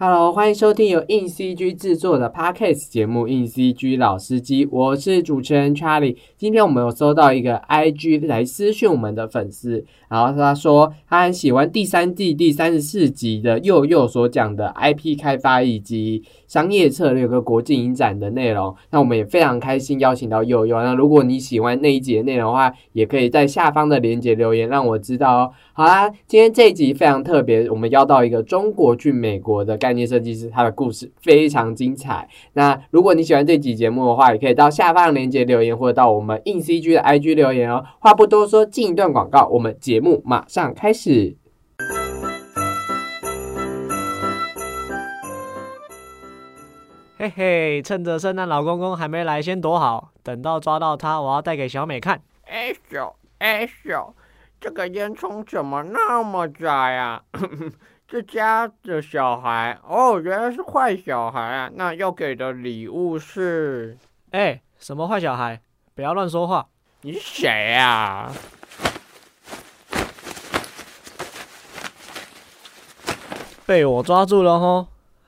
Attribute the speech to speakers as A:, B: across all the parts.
A: Hello，欢迎收听由硬 CG 制作的 Podcast 节目《硬 CG 老司机》，我是主持人 Charlie。今天我们有收到一个 IG 来私讯我们的粉丝，然后他说他很喜欢第三季第三十四集的佑佑所讲的 IP 开发以及商业策略和国际影展的内容。那我们也非常开心邀请到佑佑。那如果你喜欢那一集的内容的话，也可以在下方的链接留言让我知道哦。好啦，今天这一集非常特别，我们邀到一个中国去美国的概念设计师，他的故事非常精彩。那如果你喜欢这集节目的话，也可以到下方的链接留言，或者到我们硬 CG 的 IG 留言哦。话不多说，进一段广告，我们节目马上开始。
B: 嘿嘿，趁着圣诞老公公还没来，先躲好，等到抓到他，我要带给小美看。
C: 哎咻哎咻，这个烟囱怎么那么窄呀、这家的小孩哦，原来是坏小孩啊！那要给的礼物是……
B: 哎，什么坏小孩？不要乱说话！
C: 你是谁呀、
B: 被我抓住了吼！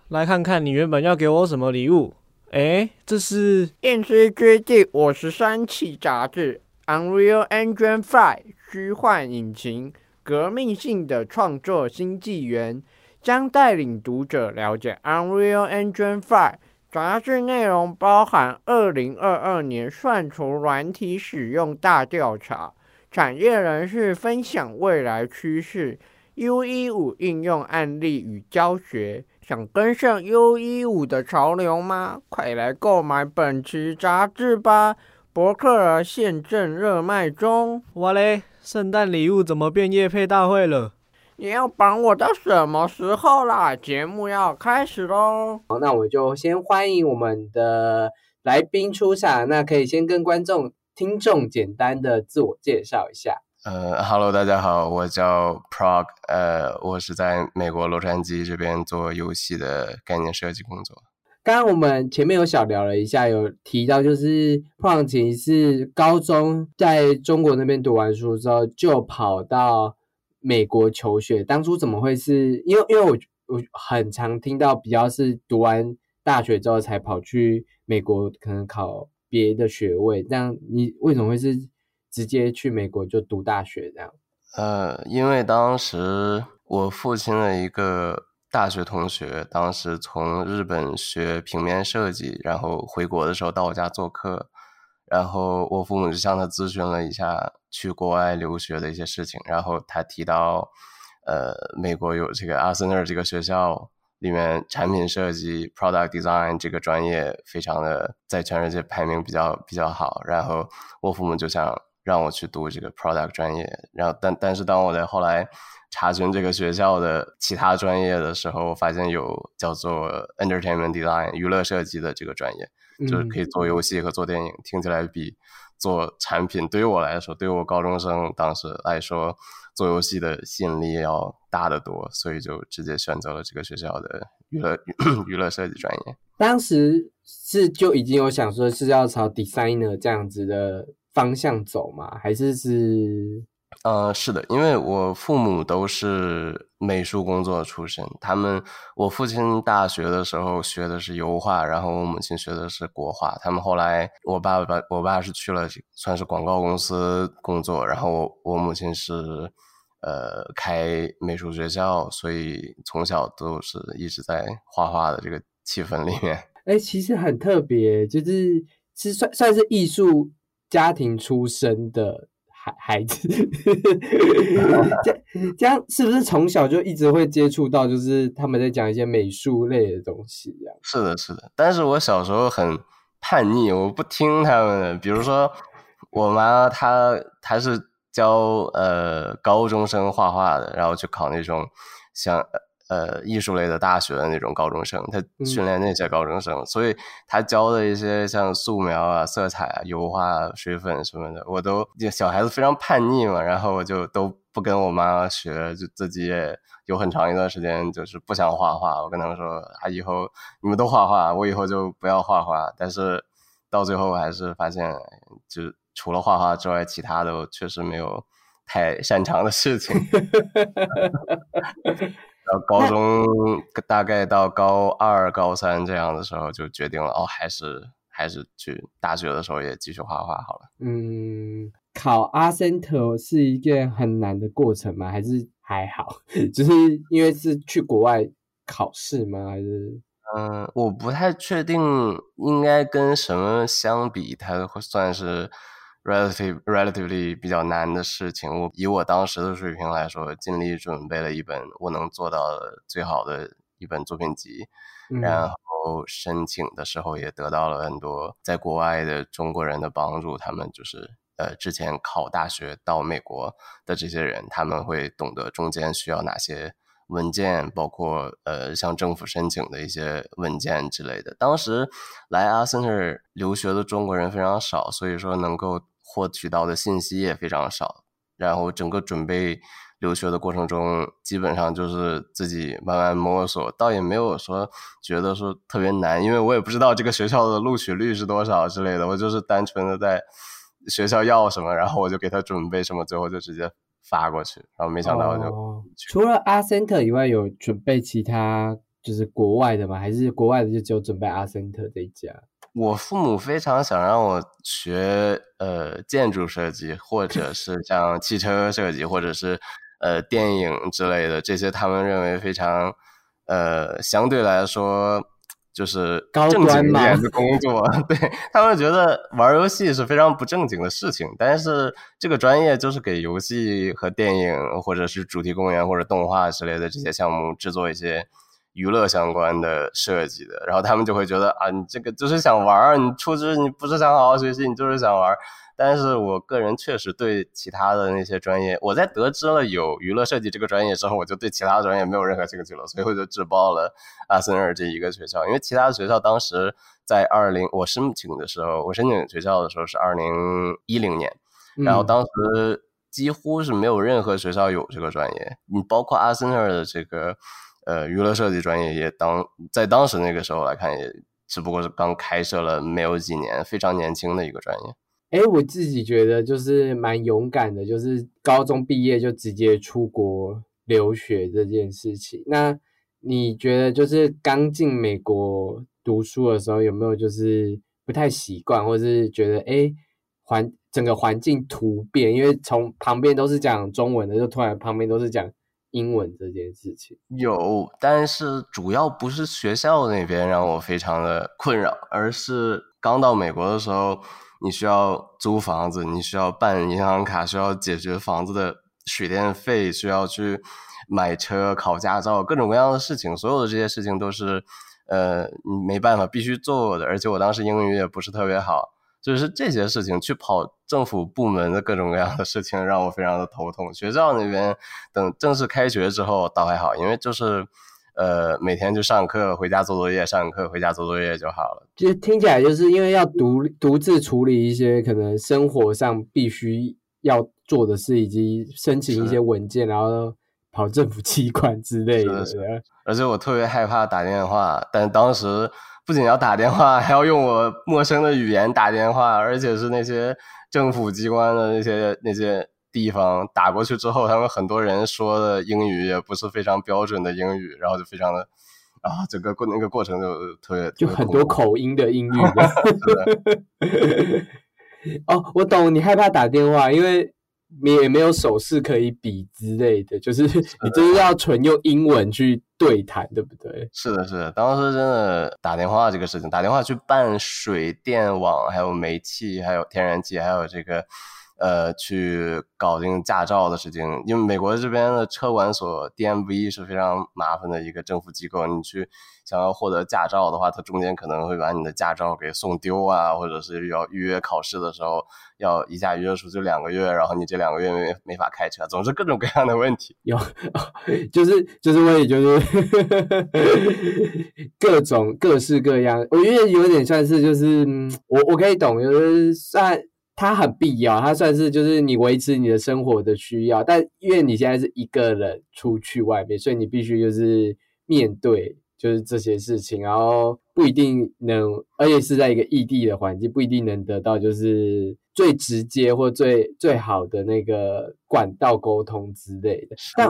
B: 来看看你原本要给我什么礼物？哎，这是
C: 硬 CG 第五十三期杂志《Unreal Engine Five》虚幻引擎，革命性的创作新纪元，将带领读者了解 Unreal Engine 5。杂志内容包含二零二二年算图软体使用大调查、产业人士分享未来趋势、U 一五应用案例与教学。想跟上 U 一五的潮流吗？快来购买本期杂志吧！博客儿现正热卖中。
B: 我嘞！圣诞礼物怎么变夜配大会了？
C: 你要绑我到什么时候啦？节目要开始喽！
A: 好，那我就先欢迎我们的来宾出场。那可以先跟观众、听众简单的自我介绍一下。
D: 呃，Hello，大家好，我叫 Prog，呃，我是在美国洛杉矶这边做游戏的概念设计工作。
A: 刚刚我们前面有小聊了一下，有提到就是 Prog 其实是高中在中国那边读完书之后，就跑到美国求学。当初怎么会是？因为因为我我很常听到比较是读完大学之后才跑去美国，可能考别的学位。这样你为什么会是直接去美国就读大学这样？
D: 呃，因为当时我父亲的一个大学同学，当时从日本学平面设计，然后回国的时候到我家做客，然后我父母就向他咨询了一下去国外留学的一些事情，然后他提到，呃，美国有这个阿森纳这个学校。里面产品设计 （product design） 这个专业非常的在全世界排名比较比较好，然后我父母就想让我去读这个 product 专业，然后但但是当我在后来查询这个学校的其他专业的时候，我发现有叫做 entertainment design 娱乐设计的这个专业，就是可以做游戏和做电影，听起来比做产品对于我来说，对于我高中生当时来说，做游戏的吸引力要大得多，所以就直接选择了这个学校的娱乐 娱乐设计专业。
A: 当时是就已经有想说是要朝 designer 这样子的方向走吗？还是是？
D: 呃，是的，因为我父母都是美术工作出身，他们我父亲大学的时候学的是油画，然后我母亲学的是国画。他们后来，我爸爸我爸是去了算是广告公司工作，然后我我母亲是呃开美术学校，所以从小都是一直在画画的这个气氛里面。
A: 哎，其实很特别，就是是算算是艺术家庭出身的。孩孩子，这这样是不是从小就一直会接触到，就是他们在讲一些美术类的东西呀？
D: 是的，是的。但是我小时候很叛逆，我不听他们的。比如说，我妈她她是教呃高中生画画的，然后去考那种像。呃，艺术类的大学的那种高中生，他训练那些高中生，所以他教的一些像素描啊、色彩啊、油画、啊、水粉什么的，我都小孩子非常叛逆嘛，然后我就都不跟我妈学，就自己也有很长一段时间就是不想画画。我跟他们说啊，以后你们都画画，我以后就不要画画。但是到最后还是发现，就除了画画之外，其他的我确实没有太擅长的事情。然后高中大概到高二、高三这样的时候，就决定了哦，还是还是去大学的时候也继续画画好了。
A: 嗯，考阿森特是一件很难的过程吗？还是还好？就是因为是去国外考试吗？还是？
D: 嗯，我不太确定应该跟什么相比，它会算是 relative relatively 比较难的事情。我以我当时的水平来说，尽力准备了一本我能做到的最好的一本作品集，然后申请的时候也得到了很多在国外的中国人的帮助。他们就是呃之前考大学到美国的这些人，他们会懂得中间需要哪些。文件包括呃，向政府申请的一些文件之类的。当时来阿森特留学的中国人非常少，所以说能够获取到的信息也非常少。然后整个准备留学的过程中，基本上就是自己慢慢摸索，倒也没有说觉得说特别难，因为我也不知道这个学校的录取率是多少之类的。我就是单纯的在学校要什么，然后我就给他准备什么，最后就直接。发过去，然后没想到就
A: 除了阿森特以外，有准备其他就是国外的吗？还是国外的就只有准备阿森特这一家？
D: 我父母非常想让我学呃建筑设计，或者是 像汽车设计，或者是呃电影之类的，这些他们认为非常呃相对来说。就是正经一点的工作，对 他们觉得玩游戏是非常不正经的事情。但是这个专业就是给游戏和电影，或者是主题公园或者动画之类的这些项目制作一些娱乐相关的设计的。然后他们就会觉得啊，你这个就是想玩，你出去你不是想好好学习，你就是想玩。但是我个人确实对其他的那些专业，我在得知了有娱乐设计这个专业之后，我就对其他专业没有任何兴趣了，所以我就只报了阿森尔这一个学校。因为其他的学校当时在二零我申请的时候，我申请学校的时候是二零一零年，然后当时几乎是没有任何学校有这个专业，你包括阿森尔的这个呃娱乐设计专业也当在当时那个时候来看，也只不过是刚开设了没有几年，非常年轻的一个专业。
A: 哎，我自己觉得就是蛮勇敢的，就是高中毕业就直接出国留学这件事情。那你觉得就是刚进美国读书的时候，有没有就是不太习惯，或者是觉得哎环整个环境突变？因为从旁边都是讲中文的，就突然旁边都是讲英文这件事情。
D: 有，但是主要不是学校那边让我非常的困扰，而是刚到美国的时候。你需要租房子，你需要办银行卡，需要解决房子的水电费，需要去买车、考驾照，各种各样的事情。所有的这些事情都是，呃，你没办法必须做的。而且我当时英语也不是特别好，就是这些事情去跑政府部门的各种各样的事情，让我非常的头痛。学校那边等正式开学之后倒还好，因为就是。呃，每天就上课，回家做作业，上课回家做作业就好了。
A: 其实听起来就是因为要独独自处理一些可能生活上必须要做的事，以及申请一些文件，然后跑政府机关之类的。
D: 而且我特别害怕打电话，但当时不仅要打电话，还要用我陌生的语言打电话，而且是那些政府机关的那些那些。地方打过去之后，他们很多人说的英语也不是非常标准的英语，然后就非常的啊，整个过那个过程就特别
A: 就很多口音的英语。哦，我懂，你害怕打电话，因为你也没有手势可以比之类的，就是你就是要纯用英文去对谈，对不对？
D: 是的，是的，当时真的打电话这个事情，打电话去办水电网，还有煤气，还有天然气，还有这个。呃，去搞定驾照的事情，因为美国这边的车管所 DMV 是非常麻烦的一个政府机构。你去想要获得驾照的话，它中间可能会把你的驾照给送丢啊，或者是要预约考试的时候要一下约出去两个月，然后你这两个月没没法开车，总之各种各样的问题。
A: 有，就是就是问题就是各种各式各样，我觉得有点算是就是我我可以懂，就是算。它很必要，它算是就是你维持你的生活的需要，但因为你现在是一个人出去外面，所以你必须就是面对就是这些事情，然后不一定能，而且是在一个异地的环境，不一定能得到就是最直接或最最好的那个管道沟通之类的。但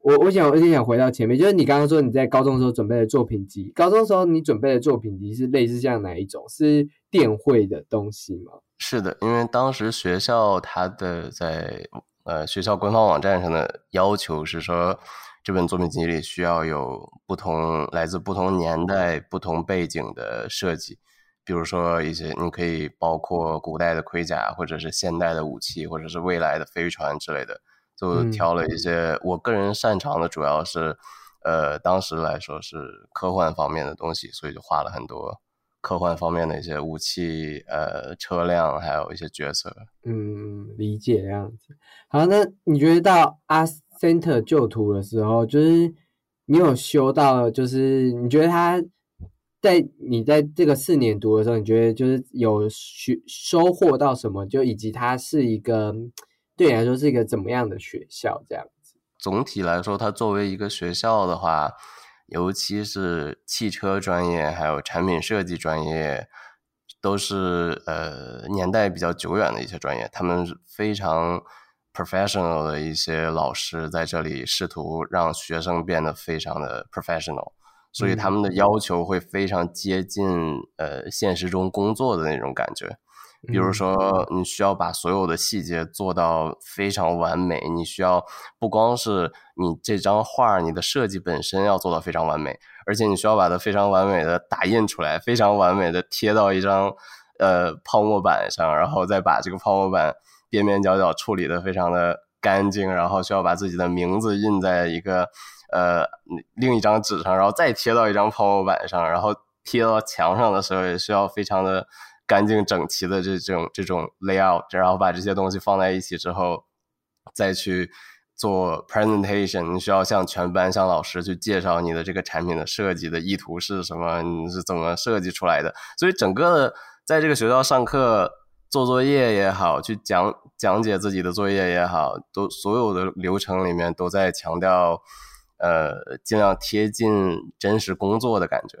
A: 我我想我想回到前面，就是你刚刚说你在高中的时候准备的作品集，高中的时候你准备的作品集是类似像哪一种？是电绘的东西吗？
D: 是的，因为当时学校它的在呃学校官方网站上的要求是说，这本作品集里需要有不同来自不同年代、不同背景的设计，比如说一些你可以包括古代的盔甲，或者是现代的武器，或者是未来的飞船之类的。就挑了一些我个人擅长的，主要是，呃，当时来说是科幻方面的东西，所以就画了很多科幻方面的一些武器、呃，车辆，还有一些角色。
A: 嗯，理解这样子。好，那你觉得到阿 center 旧图的时候，就是你有修到，就是你觉得他在你在这个四年读的时候，你觉得就是有学收获到什么？就以及它是一个。对你来说是一个怎么样的学校？这样子，
D: 总体来说，它作为一个学校的话，尤其是汽车专业还有产品设计专业，都是呃年代比较久远的一些专业。他们非常 professional 的一些老师在这里试图让学生变得非常的 professional，所以他们的要求会非常接近呃现实中工作的那种感觉。比如说，你需要把所有的细节做到非常完美。你需要不光是你这张画，你的设计本身要做到非常完美，而且你需要把它非常完美的打印出来，非常完美的贴到一张呃泡沫板上，然后再把这个泡沫板边边角角处理的非常的干净，然后需要把自己的名字印在一个呃另一张纸上，然后再贴到一张泡沫板上，然后贴到墙上的时候也需要非常的。干净整齐的这种这种 layout，然后把这些东西放在一起之后，再去做 presentation，你需要向全班、向老师去介绍你的这个产品的设计的意图是什么，你是怎么设计出来的。所以整个的在这个学校上课、做作业也好，去讲讲解自己的作业也好，都所有的流程里面都在强调，呃，尽量贴近真实工作的感觉。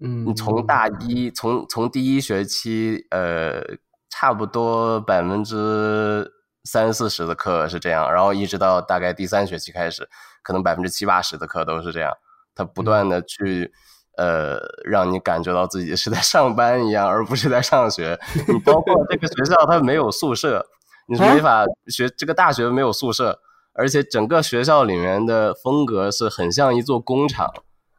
A: 嗯，
D: 你从大一从从第一学期，呃，差不多百分之三四十的课是这样，然后一直到大概第三学期开始，可能百分之七八十的课都是这样。他不断的去，呃，让你感觉到自己是在上班一样，而不是在上学。你包括这个学校，它没有宿舍，你是没法学。这个大学没有宿舍，而且整个学校里面的风格是很像一座工厂。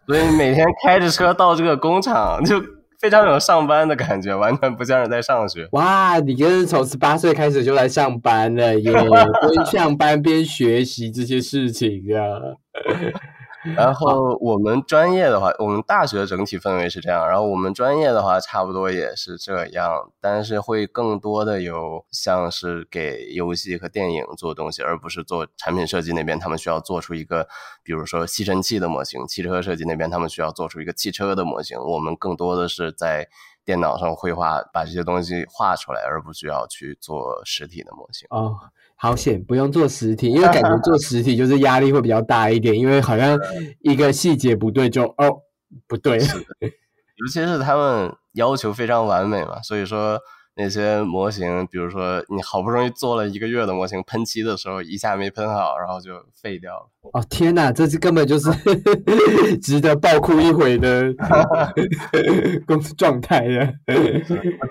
D: 所以每天开着车到这个工厂，就非常有上班的感觉，完全不像是在上学。
A: 哇，你就是从十八岁开始就来上班了耶，边上班边学习这些事情啊。
D: 然后我们专业的话，我们大学整体氛围是这样。然后我们专业的话，差不多也是这样，但是会更多的有像是给游戏和电影做东西，而不是做产品设计那边。他们需要做出一个，比如说吸尘器的模型；汽车设计那边他们需要做出一个汽车的模型。我们更多的是在电脑上绘画，把这些东西画出来，而不需要去做实体的模型。
A: 哦。好险，不用做实体，因为感觉 做实体就是压力会比较大一点，因为好像一个细节不对就哦不对，
D: 尤其是他们要求非常完美嘛，所以说。那些模型，比如说你好不容易做了一个月的模型，喷漆的时候一下没喷好，然后就废掉了。
A: 哦天哪，这是根本就是 值得爆哭一回的 工作状态呀！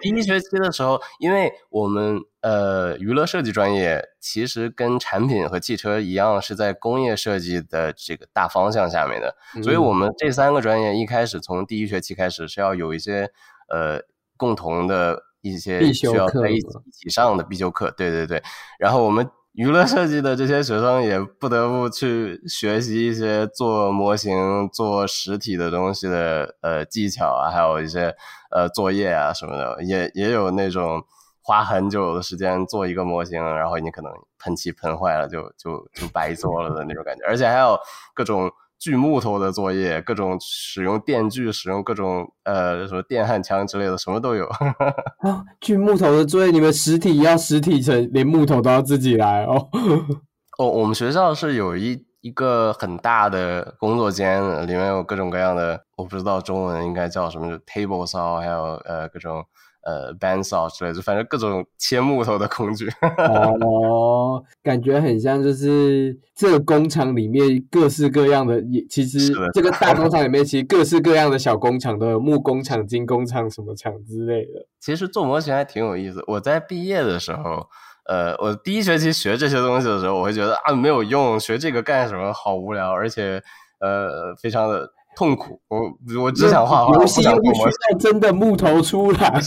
D: 第一学期的时候，因为我们呃娱乐设计专业其实跟产品和汽车一样，是在工业设计的这个大方向下面的，所以我们这三个专业一开始从第一学期开始是要有一些呃共同的。一些需要在一起一起上的必修课，对对对。然后我们娱乐设计的这些学生也不得不去学习一些做模型、做实体的东西的呃技巧啊，还有一些呃作业啊什么的，也也有那种花很久的时间做一个模型，然后你可能喷漆喷坏了就就就白做了的那种感觉，而且还有各种。锯木头的作业，各种使用电锯，使用各种呃什么电焊枪之类的，什么都有。
A: 啊，锯木头的作业，你们实体要实体成，连木头都要自己来哦。
D: 哦，我们学校是有一一个很大的工作间，里面有各种各样的，我不知道中文应该叫什么，table saw，还有呃各种呃 bandsaw 之类的，反正各种切木头的工具。
A: 哦，感觉很像，就是这个工厂里面各式各样的，也其实这个大工厂里面 其实各式各样的小工厂都有，木工厂、金工厂什么厂之类的。
D: 其实做模型还挺有意思。我在毕业的时候，呃，我第一学期学这些东西的时候，我会觉得啊没有用，学这个干什么？好无聊，而且呃非常的痛苦。我我只想画画，
A: 游戏又不需真的木头出来。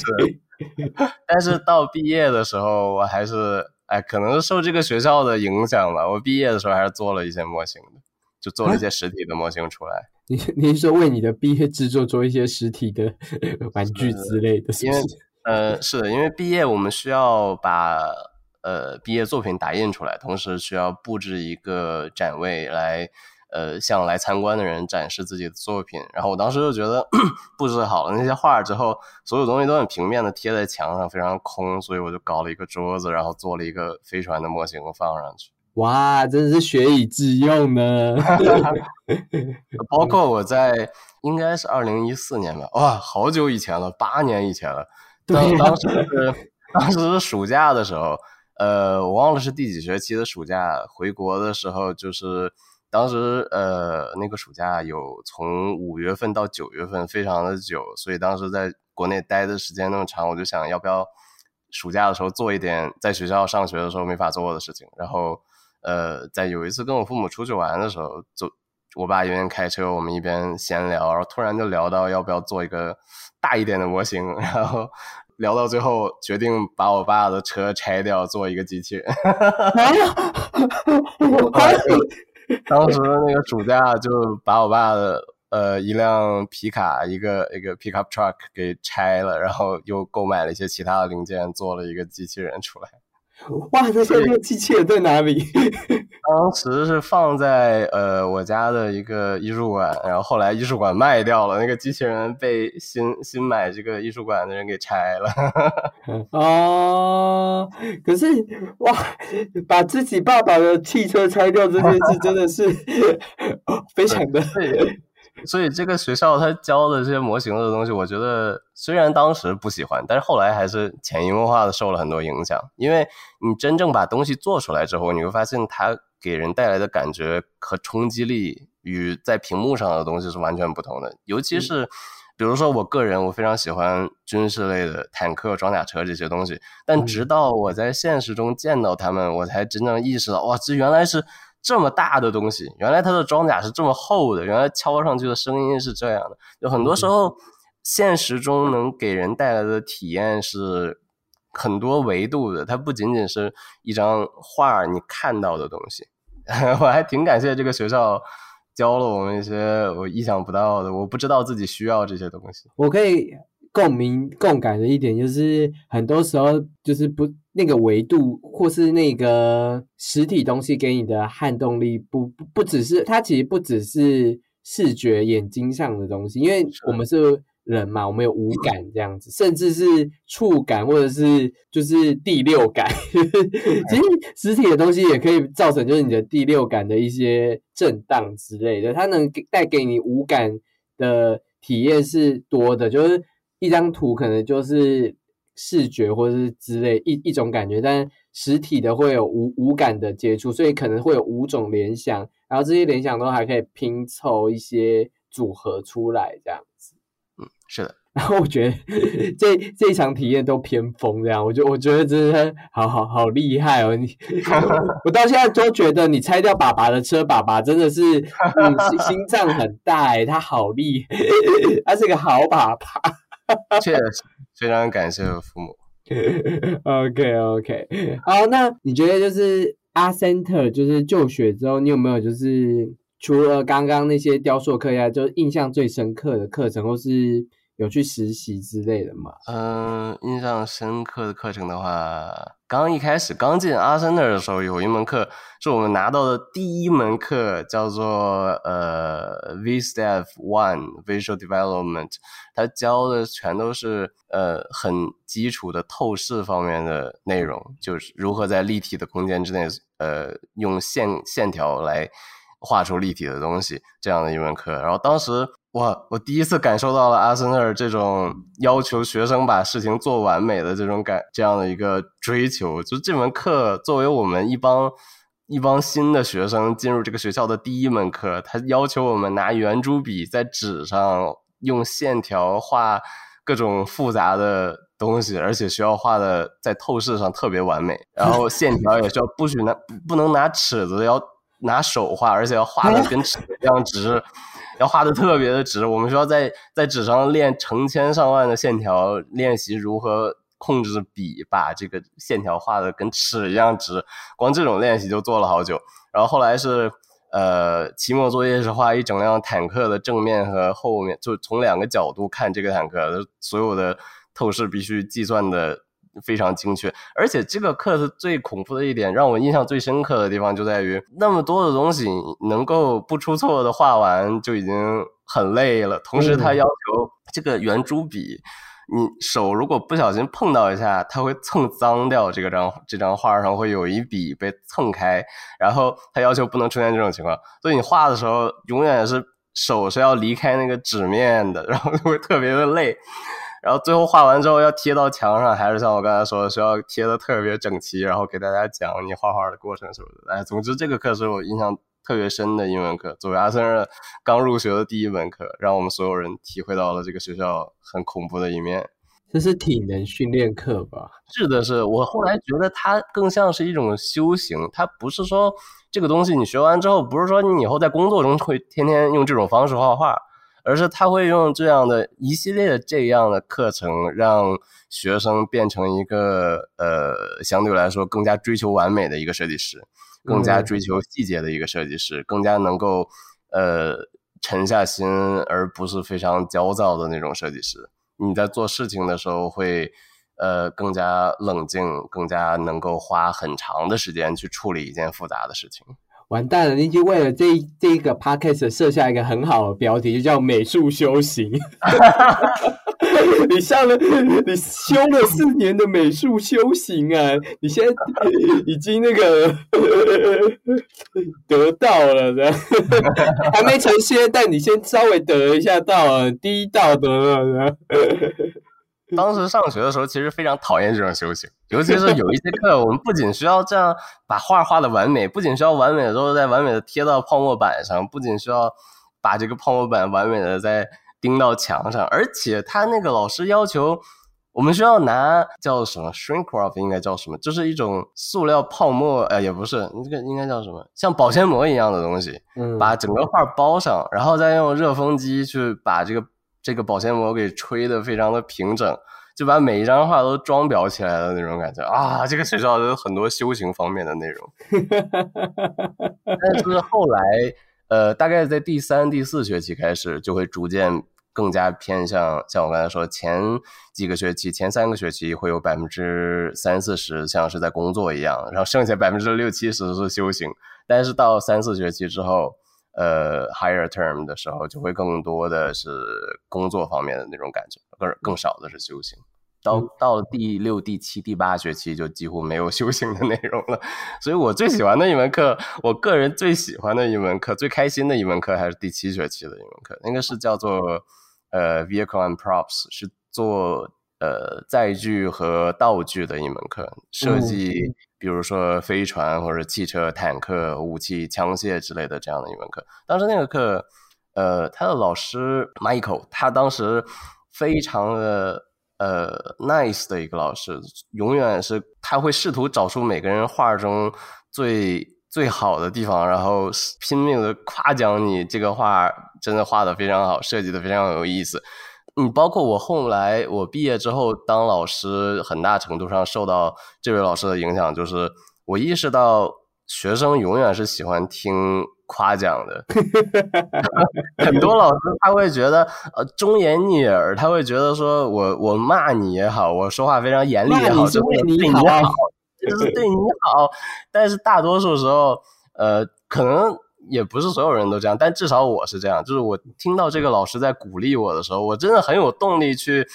D: 但是到毕业的时候，我还是哎，可能是受这个学校的影响吧。我毕业的时候还是做了一些模型的，就做了一些实体的模型出来。
A: 你你是说为你的毕业制作做一些实体的 玩具之类的，是
D: 因为
A: 是？
D: 呃，是的，因为毕业我们需要把呃毕业作品打印出来，同时需要布置一个展位来呃向来参观的人展示自己的作品。然后我当时就觉得 布置好了那些画之后，所有东西都很平面的贴在墙上，非常空，所以我就搞了一个桌子，然后做了一个飞船的模型放上去。
A: 哇，真是学以致用呢。
D: 包括我在应该是二零一四年吧，哇，好久以前了，八年以前了。当
A: 对
D: 当时是当时是暑假的时候，呃，我忘了是第几学期的暑假。回国的时候，就是当时呃那个暑假有从五月份到九月份，非常的久，所以当时在国内待的时间那么长，我就想要不要暑假的时候做一点在学校上学的时候没法做的事情。然后呃，在有一次跟我父母出去玩的时候，就我爸一边开车，我们一边闲聊，然后突然就聊到要不要做一个大一点的模型，然后聊到最后决定把我爸的车拆掉，做一个机器人。当时那个主驾就把我爸的呃一辆皮卡一个一个 pickup truck 给拆了，然后又购买了一些其他的零件，做了一个机器人出来。
A: 哇，那这个机器人在哪里？
D: 当时是放在呃我家的一个艺术馆，然后后来艺术馆卖掉了，那个机器人被新新买这个艺术馆的人给拆了。
A: 哦，可是哇，把自己爸爸的汽车拆掉这件事真的是 非常的
D: 对，所以这个学校他教的这些模型的东西，我觉得虽然当时不喜欢，但是后来还是潜移默化的受了很多影响。因为你真正把东西做出来之后，你会发现它给人带来的感觉和冲击力与在屏幕上的东西是完全不同的。尤其是比如说我个人，我非常喜欢军事类的坦克、装甲车这些东西，但直到我在现实中见到他们，我才真正意识到，哇，这原来是。这么大的东西，原来它的装甲是这么厚的，原来敲上去的声音是这样的。有很多时候，现实中能给人带来的体验是很多维度的，它不仅仅是一张画你看到的东西。我还挺感谢这个学校教了我们一些我意想不到的，我不知道自己需要这些东西。
A: 我可以共鸣共感的一点就是，很多时候就是不那个维度或是那个实体东西给你的撼动力不不不只是它其实不只是视觉眼睛上的东西，因为我们是人嘛，我们有五感这样子，甚至是触感或者是就是第六感。其实实体的东西也可以造成就是你的第六感的一些震荡之类的，它能给带给你五感的体验是多的，就是一张图可能就是视觉或者是之类一一种感觉，但实体的会有五五感的接触，所以可能会有五种联想，然后这些联想都还可以拼凑一些组合出来这样。
D: 是的，
A: 然后我觉得这这一场体验都偏疯，这样，我就我觉得真的好好好厉害哦！你 我到现在都觉得你拆掉爸爸的车，爸爸真的是嗯心心脏很大哎，他好厉害，他是个好爸爸。
D: 确实非常感谢我父母。
A: OK OK，好，那你觉得就是阿 Center 就是就学之后，你有没有就是除了刚刚那些雕塑课呀，就是印象最深刻的课程，或是有去实习之类的吗？
D: 嗯，印象深刻的课程的话，刚一开始刚进阿森那的时候，有一门课是我们拿到的第一门课，叫做呃 VSTEP One Visual Development，它教的全都是呃很基础的透视方面的内容，就是如何在立体的空间之内，呃用线线条来画出立体的东西这样的一门课。然后当时哇，我第一次感受到了阿森纳这种要求学生把事情做完美的这种感，这样的一个追求。就这门课作为我们一帮一帮新的学生进入这个学校的第一门课，他要求我们拿圆珠笔在纸上用线条画各种复杂的东西，而且需要画的在透视上特别完美，然后线条也需要不许拿不能拿尺子，要拿手画，而且要画的跟尺一样直，要画的特别的直。我们需要在在纸上练成千上万的线条，练习如何。控制笔把这个线条画的跟尺一样直，光这种练习就做了好久。然后后来是呃，期末作业是画一整辆坦克的正面和后面，就从两个角度看这个坦克，所有的透视必须计算的非常精确。而且这个课是最恐怖的一点，让我印象最深刻的地方就在于那么多的东西能够不出错的画完就已经很累了，同时他要求这个圆珠笔。你手如果不小心碰到一下，它会蹭脏掉这个张这张画上会有一笔被蹭开，然后他要求不能出现这种情况，所以你画的时候永远是手是要离开那个纸面的，然后就会特别的累，然后最后画完之后要贴到墙上，还是像我刚才说的，需要贴的特别整齐，然后给大家讲你画画的过程什么的。哎，总之这个课是我印象。特别深的英文课，作为阿森纳刚入学的第一门课，让我们所有人体会到了这个学校很恐怖的一面。
A: 这是体能训练课吧？
D: 是的，是我后来觉得它更像是一种修行。它不是说这个东西你学完之后，不是说你以后在工作中会天天用这种方式画画，而是他会用这样的一系列的这样的课程，让学生变成一个呃相对来说更加追求完美的一个设计师。更加追求细节的一个设计师，更加能够呃沉下心，而不是非常焦躁的那种设计师。你在做事情的时候会呃更加冷静，更加能够花很长的时间去处理一件复杂的事情。
A: 完蛋了！你已经为了这这一个 podcast 设下一个很好的标题，就叫美术修行。你上了，你修了四年的美术修行啊！你现在已经那个 得到了的，还没成仙，但你先稍微得一下道啊，第一道得了。
D: 当时上学的时候，其实非常讨厌这种修行，尤其是有一些课，我们不仅需要这样把画画的完美，不仅需要完美的时候再完美的贴到泡沫板上，不仅需要把这个泡沫板完美的再钉到墙上，而且他那个老师要求我们需要拿叫什么 shrink wrap，应该叫什么，就是一种塑料泡沫，呃，也不是，这个应该叫什么，像保鲜膜一样的东西，把整个画包上，然后再用热风机去把这个。这个保鲜膜给吹的非常的平整，就把每一张画都装裱起来的那种感觉啊！这个学校有很多修行方面的内容。但是后来，呃，大概在第三、第四学期开始，就会逐渐更加偏向，像我刚才说，前几个学期、前三个学期会有百分之三四十像是在工作一样，然后剩下百分之六七十是修行。但是到三四学期之后，呃，higher term 的时候就会更多的是工作方面的那种感觉，更更少的是修行。到到了第六、第七、第八学期就几乎没有修行的内容了。所以我最喜欢的一门课，我个人最喜欢的一门课、最开心的一门课还是第七学期的一门课，那个是叫做呃 vehicle and props，是做呃载具和道具的一门课，设计。比如说飞船或者汽车、坦克、武器、枪械之类的这样的一门课。当时那个课，呃，他的老师 Michael，他当时非常的呃 nice 的一个老师，永远是他会试图找出每个人画中最最好的地方，然后拼命的夸奖你这个画真的画的非常好，设计的非常有意思。你包括我后来，我毕业之后当老师，很大程度上受到这位老师的影响，就是我意识到学生永远是喜欢听夸奖的。很多老师他会觉得呃忠言逆耳，他会觉得说我我骂你也好，我说话非常严厉也好，就
A: 是
D: 对
A: 你
D: 好，就是对你好。但是大多数时候，呃，可能。也不是所有人都这样，但至少我是这样。就是我听到这个老师在鼓励我的时候，我真的很有动力去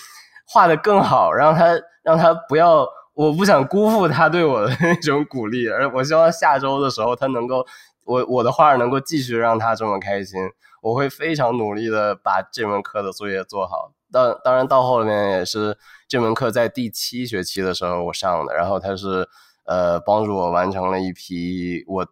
D: 画的更好，让他让他不要，我不想辜负他对我的 那种鼓励，而我希望下周的时候他能够，我我的画能够继续让他这么开心。我会非常努力的把这门课的作业做好。当当然到后面也是这门课在第七学期的时候我上的，然后他是呃帮助我完成了一批我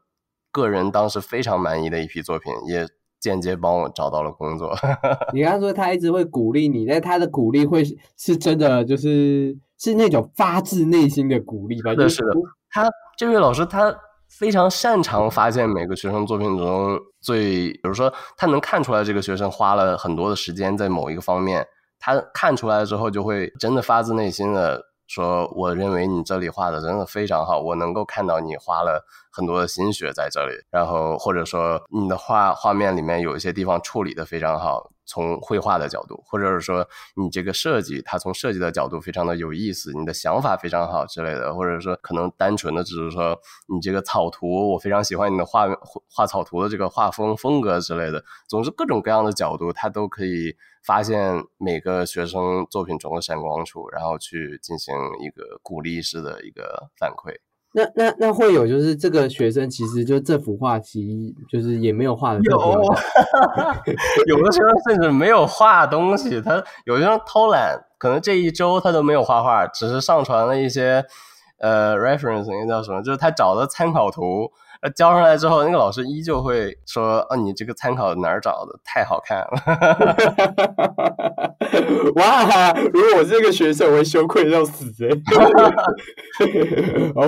D: 个人当时非常满意的一批作品，也间接帮我找到了工作。
A: 你刚刚说他一直会鼓励你，但他的鼓励会是是真的，就是是那种发自内心的鼓励吧？
D: 是的，是的。他这位老师他非常擅长发现每个学生作品中最，比如说他能看出来这个学生花了很多的时间在某一个方面，他看出来之后就会真的发自内心的。说，我认为你这里画的真的非常好，我能够看到你花了很多的心血在这里。然后或者说你的画画面里面有一些地方处理的非常好，从绘画的角度，或者是说你这个设计，它从设计的角度非常的有意思，你的想法非常好之类的，或者说可能单纯的只是说你这个草图，我非常喜欢你的画画草图的这个画风风格之类的。总之各种各样的角度，它都可以。发现每个学生作品中的闪光处，然后去进行一个鼓励式的一个反馈。
A: 那那那会有，就是这个学生其实就这幅画其实就是也没有画的
D: 有，有的学生甚至没有画东西，他有些人偷懒，可能这一周他都没有画画，只是上传了一些呃 reference，那叫什么？就是他找的参考图。呃，交上来之后，那个老师依旧会说：“哦，你这个参考哪儿找的？太好看了！”
A: 哇，如果我是这个学生，我会羞愧到死哎！哦，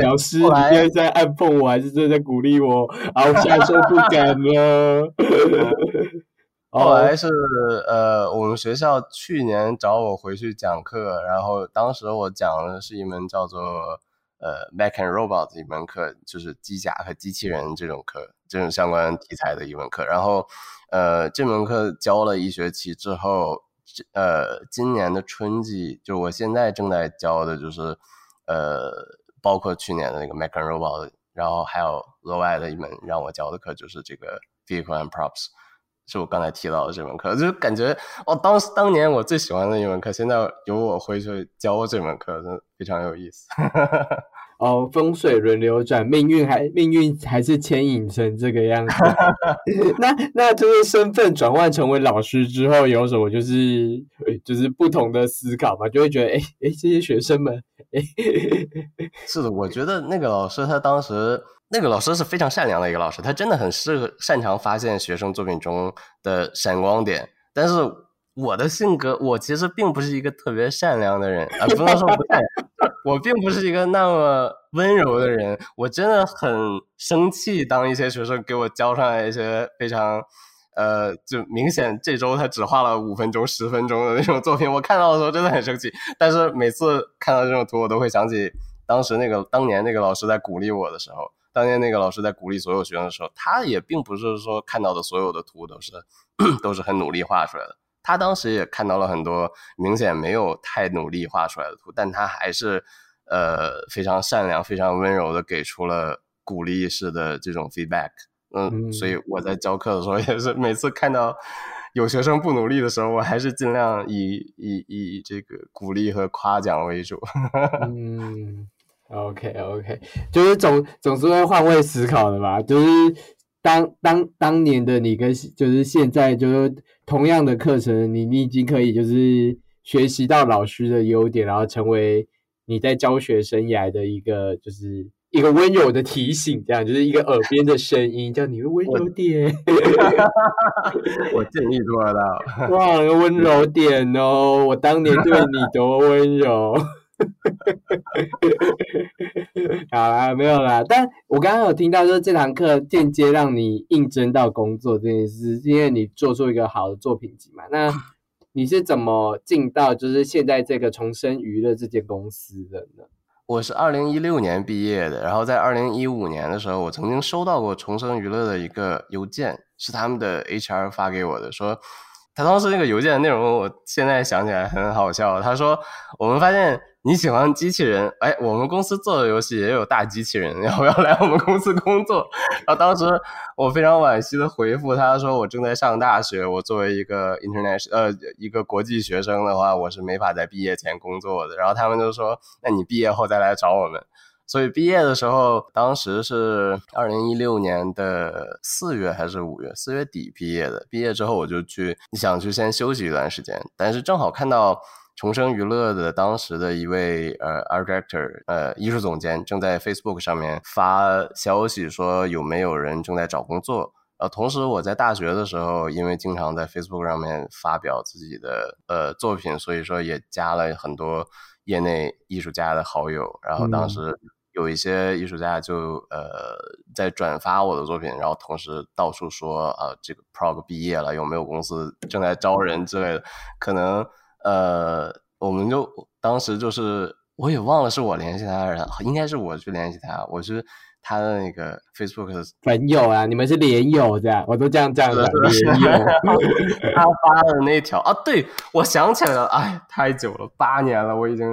A: 老师，你现在在暗讽我，还是真的在鼓励我？啊，我现在说不敢了。
D: 后来是呃，我们学校去年找我回去讲课，然后当时我讲的是一门叫做。呃，Mac and Robot 一门课，就是机甲和机器人这种课，这种相关题材的一门课。然后，呃，这门课教了一学期之后，呃，今年的春季，就我现在正在教的，就是呃，包括去年的那个 Mac and Robot，然后还有额外的一门让我教的课，就是这个 Vehicle and Props。是我刚才提到的这门课，就感觉哦，当时当年我最喜欢的一门课，现在由我回去教这门课，真的非常有意思。
A: 哦，风水轮流转，命运还命运还是牵引成这个样子。那那就是身份转换成为老师之后，有什么就是就是不同的思考嘛？就会觉得哎哎，这些学生们，哎，
D: 是的，我觉得那个老师他当时。那个老师是非常善良的一个老师，他真的很适合擅长发现学生作品中的闪光点。但是我的性格，我其实并不是一个特别善良的人啊，不能说不善良，我并不是一个那么温柔的人。我真的很生气，当一些学生给我交上来一些非常，呃，就明显这周他只画了五分钟、十分钟的那种作品，我看到的时候真的很生气。但是每次看到这种图，我都会想起当时那个当年那个老师在鼓励我的时候。当年那个老师在鼓励所有学生的时候，他也并不是说看到的所有的图都是 都是很努力画出来的。他当时也看到了很多明显没有太努力画出来的图，但他还是呃非常善良、非常温柔的给出了鼓励式的这种 feedback。嗯，所以我在教课的时候也是每次看到有学生不努力的时候，我还是尽量以以以这个鼓励和夸奖为主。
A: 嗯。OK OK，就是总总是会换位思考的吧。就是当当当年的你跟就是现在就是同样的课程，你你已经可以就是学习到老师的优点，然后成为你在教学生涯的一个就是一个温柔的提醒，这样就是一个耳边的声音，叫你温柔点。
D: 我尽力做到。
A: 哇，温柔点哦！我当年对你多温柔。好啦，没有啦。但我刚刚有听到说这堂课间接让你应征到工作这件事，因为你做出一个好的作品集嘛。那你是怎么进到就是现在这个重生娱乐这间公司的呢？
D: 我是二零一六年毕业的，然后在二零一五年的时候，我曾经收到过重生娱乐的一个邮件，是他们的 HR 发给我的，说他当时那个邮件的内容，我现在想起来很好笑。他说我们发现。你喜欢机器人？哎，我们公司做的游戏也有大机器人，要不要来我们公司工作？然后当时我非常惋惜的回复他说：“我正在上大学，我作为一个 international 呃一个国际学生的话，我是没法在毕业前工作的。”然后他们就说：“那你毕业后再来找我们。”所以毕业的时候，当时是二零一六年的四月还是五月？四月底毕业的。毕业之后我就去想去先休息一段时间，但是正好看到重生娱乐的当时的一位呃 art director 呃艺术总监正在 Facebook 上面发消息说有没有人正在找工作。呃，同时我在大学的时候，因为经常在 Facebook 上面发表自己的呃作品，所以说也加了很多业内艺术家的好友。然后当时有一些艺术家就呃在转发我的作品，然后同时到处说啊，这个 Prog 毕业了，有没有公司正在招人之类的。可能呃，我们就当时就是我也忘了是我联系他，然后应该是我去联系他，我是。他的那个 Facebook 的
A: 朋友啊，你们是连友这样，我都这样这样的连友。
D: 他发的那条啊，对我想起来了，哎，太久了，八年了，我已经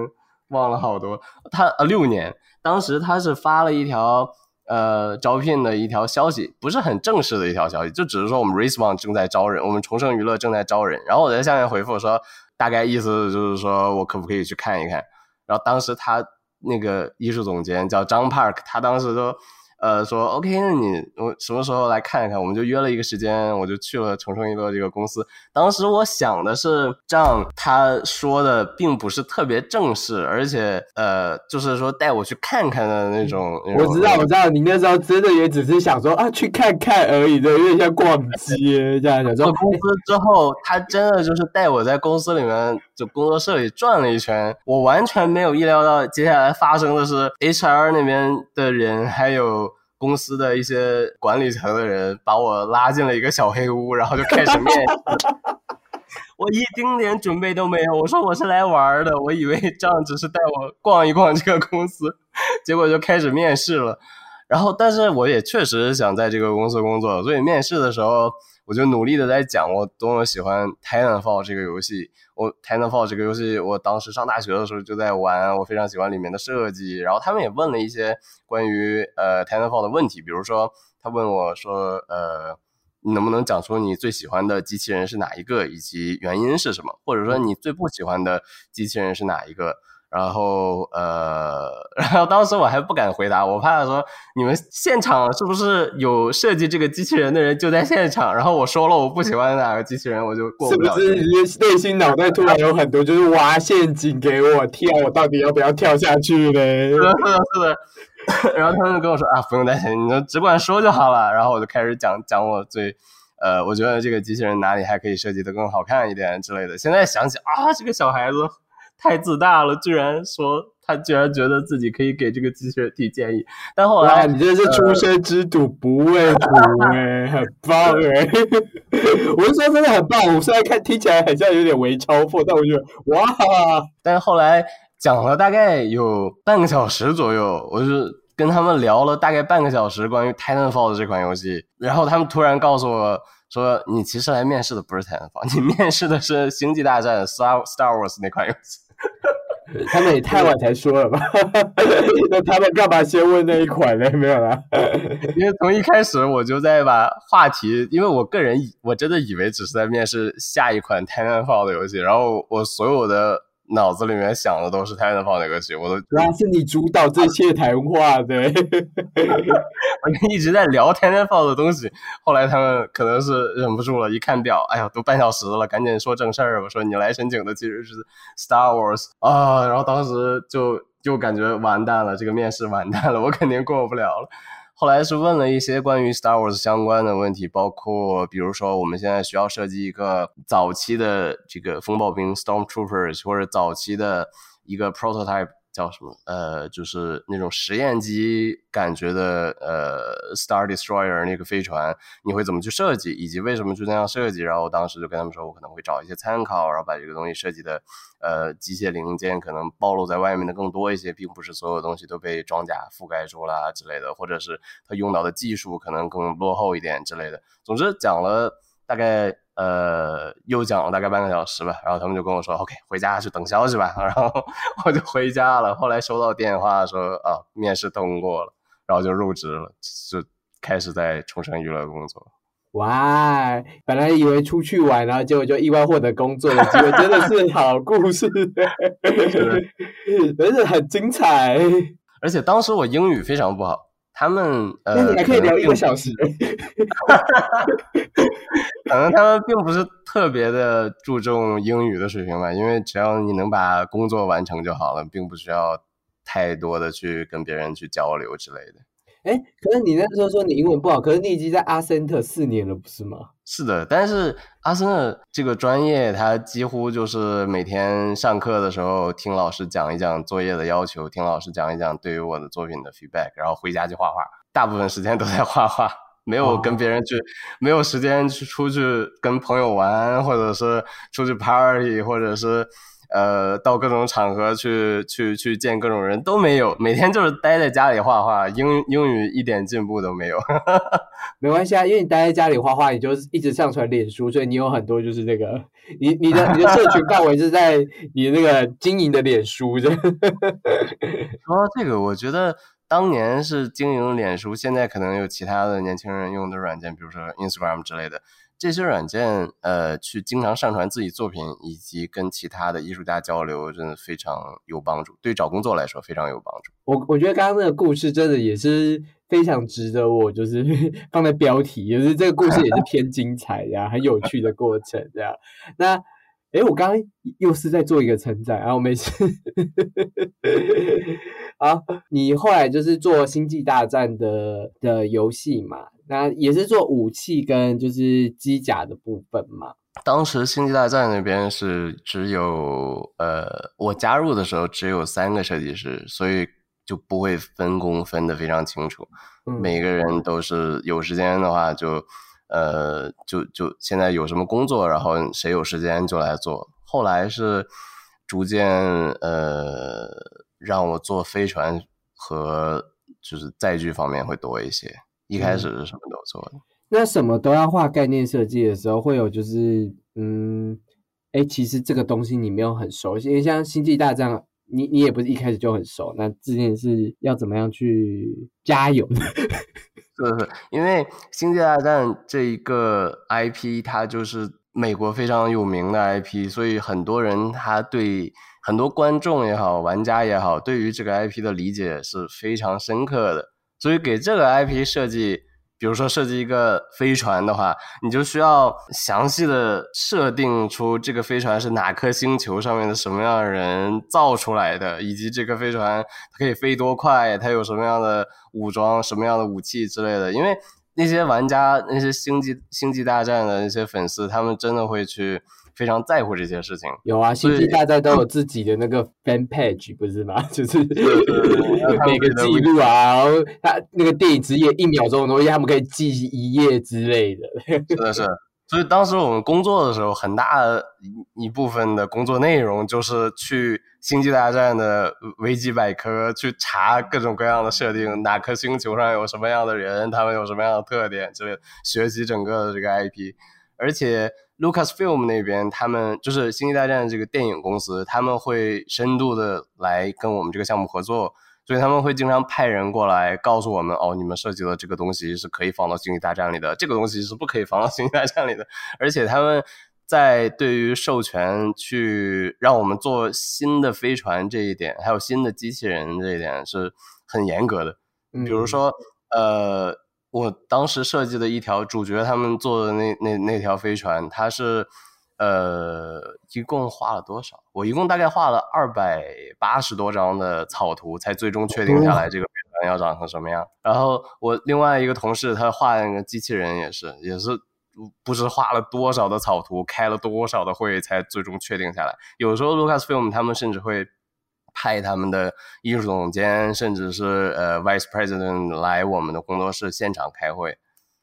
D: 忘了好多。他呃六年，当时他是发了一条呃招聘的一条消息，不是很正式的一条消息，就只是说我们 Respawn 正在招人，我们重生娱乐正在招人。然后我在下面回复说，大概意思就是说我可不可以去看一看。然后当时他。那个艺术总监叫张 Park，他当时都。呃，说 OK，那你我什么时候来看一看？我们就约了一个时间，我就去了重生娱乐这个公司。当时我想的是，这样他说的并不是特别正式，而且呃，就是说带我去看看的那种。
A: 我知道，我知道，你那时候真的也只是想说啊，去看看而已，对，有点像逛街这样。
D: 到公司之后，他真的就是带我在公司里面就工作室里转了一圈，我完全没有意料到接下来发生的是 HR 那边的人还有。公司的一些管理层的人把我拉进了一个小黑屋，然后就开始面试。我一丁点准备都没有，我说我是来玩的，我以为这样只是带我逛一逛这个公司，结果就开始面试了。然后，但是我也确实想在这个公司工作，所以面试的时候。我就努力的在讲我多么喜欢《Titanfall》这个游戏。我《Titanfall》这个游戏，我当时上大学的时候就在玩，我非常喜欢里面的设计。然后他们也问了一些关于呃《Titanfall》的问题，比如说他问我说：“呃，你能不能讲出你最喜欢的机器人是哪一个，以及原因是什么？或者说你最不喜欢的机器人是哪一个？”然后呃，然后当时我还不敢回答，我怕说你们现场是不是有设计这个机器人的人就在现场？然后我说了我不喜欢哪个机器人，我就过不了。
A: 是不是内心脑袋突然有很多就是挖陷阱给我跳？我到底要不要跳下去
D: 嘞？是的，是的。然后他们跟我说啊，不用担心，你就只管说就好了。然后我就开始讲讲我最呃，我觉得这个机器人哪里还可以设计的更好看一点之类的。现在想起啊，这个小孩子。太自大了，居然说他居然觉得自己可以给这个机器人提建议，但后来
A: 你这是出生之犊不畏虎哎，很棒哎！我是说真的很棒，我虽然看听起来很像有点微超破，但我觉得哇！
D: 但是后来讲了大概有半个小时左右，我就跟他们聊了大概半个小时关于 Titanfall 的这款游戏，然后他们突然告诉我说：“你其实来面试的不是 Titanfall，你面试的是《星际大战》Star Star Wars 那款游戏。”
A: 他们也太晚才说了吧？那他们干嘛先问那一款呢？没有啦，
D: 因为从一开始我就在把话题，因为我个人我真的以为只是在面试下一款《太暗号》的游戏，然后我所有的。脑子里面想的都是 Titanfall 那个戏，我都
A: 原来是你主导这些谈话的，
D: 我一直在聊 Titanfall 的东西。后来他们可能是忍不住了，一看表，哎呀，都半小时了，赶紧说正事儿。我说你来申请的其实是 Star Wars 啊，然后当时就就感觉完蛋了，这个面试完蛋了，我肯定过不了了。后来是问了一些关于 Star Wars 相关的问题，包括比如说我们现在需要设计一个早期的这个风暴兵 Stormtroopers，或者早期的一个 prototype。叫什么？呃，就是那种实验机感觉的，呃，Star Destroyer 那个飞船，你会怎么去设计，以及为什么就那样设计？然后当时就跟他们说，我可能会找一些参考，然后把这个东西设计的，呃，机械零件可能暴露在外面的更多一些，并不是所有东西都被装甲覆盖住了之类的，或者是它用到的技术可能更落后一点之类的。总之讲了大概。呃，又讲了大概半个小时吧，然后他们就跟我说：“OK，回家去等消息吧。”然后 我就回家了。后来收到电话说：“啊，面试通过了，然后就入职了，就开始在重生娱乐工作。”
A: 哇，本来以为出去玩，然后结果就意外获得工作的机会，真的是 好故事，真是很精彩。
D: 而且当时我英语非常不好，他们呃，
A: 那你还可以聊一个小时。
D: 可能他们并不是特别的注重英语的水平吧，因为只要你能把工作完成就好了，并不需要太多的去跟别人去交流之类的。
A: 哎，可是你那时候说你英文不好，可是你已经在阿森特四年了，不是吗？
D: 是的，但是阿森特这个专业，它几乎就是每天上课的时候听老师讲一讲作业的要求，听老师讲一讲对于我的作品的 feedback，然后回家就画画，大部分时间都在画画，没有跟别人去，没有时间去出去跟朋友玩，或者是出去 party，或者是。呃，到各种场合去去去见各种人都没有，每天就是待在家里画画，英英语一点进步都没有。
A: 没关系啊，因为你待在家里画画，你就一直上传脸书，所以你有很多就是那个，你你的你的社群范围是在你那个经营的脸书。说
D: 到这个，我觉得当年是经营脸书，现在可能有其他的年轻人用的软件，比如说 Instagram 之类的。这些软件，呃，去经常上传自己作品，以及跟其他的艺术家交流，真的非常有帮助。对找工作来说，非常有帮助。
A: 我我觉得刚刚那个故事真的也是非常值得我就是 放在标题，就是这个故事也是偏精彩呀，很有趣的过程，这样。那，哎，我刚刚又是在做一个称赞，然后没事。好，你后来就是做星际大战的的游戏嘛？那也是做武器跟就是机甲的部分嘛。
D: 当时星际大战那边是只有呃，我加入的时候只有三个设计师，所以就不会分工分得非常清楚。每个人都是有时间的话就呃就就现在有什么工作，然后谁有时间就来做。后来是逐渐呃让我做飞船和就是载具方面会多一些。一开始是什么都做的，
A: 那什么都要画概念设计的时候，会有就是嗯，哎，其实这个东西你没有很熟悉，因为像星际大战，你你也不是一开始就很熟，那这件事要怎么样去加油？
D: 是是，因为星际大战这一个 IP，它就是美国非常有名的 IP，所以很多人他对很多观众也好，玩家也好，对于这个 IP 的理解是非常深刻的。所以给这个 IP 设计，比如说设计一个飞船的话，你就需要详细的设定出这个飞船是哪颗星球上面的什么样的人造出来的，以及这个飞船它可以飞多快，它有什么样的武装、什么样的武器之类的。因为那些玩家、那些星际星际大战的那些粉丝，他们真的会去。非常在乎这些事情。
A: 有啊，星际大战都有自己的那个 fan page，不是吗？就是每个记录啊，然后他那个电影只演一秒钟的东西，他们可以记一页之类的。
D: 真的是，所以当时我们工作的时候，很大一部分的工作内容就是去星际大战的维基百科去查各种各样的设定，哪颗星球上有什么样的人，他们有什么样的特点之类的，学习整个的这个 IP，而且。Lucasfilm 那边，他们就是《星际大战》这个电影公司，他们会深度的来跟我们这个项目合作，所以他们会经常派人过来告诉我们：哦，你们设计的这个东西是可以放到《星际大战》里的，这个东西是不可以放到《星际大战》里的。而且他们在对于授权去让我们做新的飞船这一点，还有新的机器人这一点是很严格的。比如说，呃。我当时设计的一条主角他们坐的那那那条飞船，它是，呃，一共画了多少？我一共大概画了二百八十多张的草图，才最终确定下来这个飞船要长成什么样。然后我另外一个同事他画那个机器人也是，也是不知画了多少的草图，开了多少的会才最终确定下来。有时候 Lucasfilm 他们甚至会。派他们的艺术总监，甚至是呃 vice president 来我们的工作室现场开会，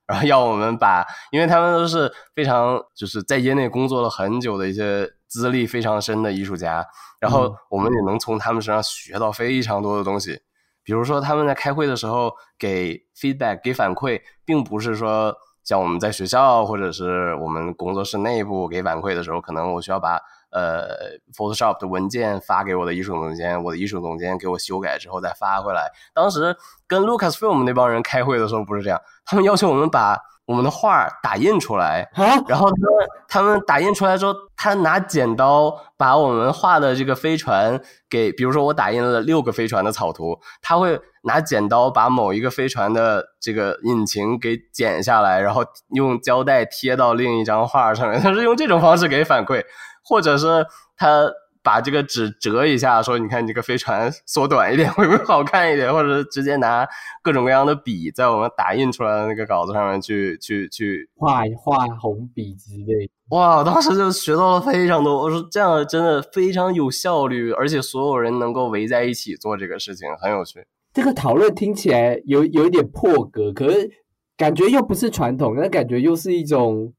D: 然后要我们把，因为他们都是非常就是在业内工作了很久的一些资历非常深的艺术家，然后我们也能从他们身上学到非常多的东西。比如说他们在开会的时候给 feedback 给反馈，并不是说像我们在学校或者是我们工作室内部给反馈的时候，可能我需要把。呃，Photoshop 的文件发给我的艺术总监，我的艺术总监给我修改之后再发回来。当时跟 Lucasfilm 那帮人开会的时候不是这样，他们要求我们把我们的画打印出来，
A: 啊，
D: 然后他们他们打印出来之后，他拿剪刀把我们画的这个飞船给，比如说我打印了六个飞船的草图，他会拿剪刀把某一个飞船的这个引擎给剪下来，然后用胶带贴到另一张画上面，他是用这种方式给反馈，或者是他。把这个纸折一下，说你看这个飞船缩短一点 会不会好看一点？或者是直接拿各种各样的笔在我们打印出来的那个稿子上面去去去
A: 画画红笔之类。
D: 哇，当时就学到了非常多。我说这样真的非常有效率，而且所有人能够围在一起做这个事情，很有趣。
A: 这个讨论听起来有有一点破格，可是感觉又不是传统，那感觉又是一种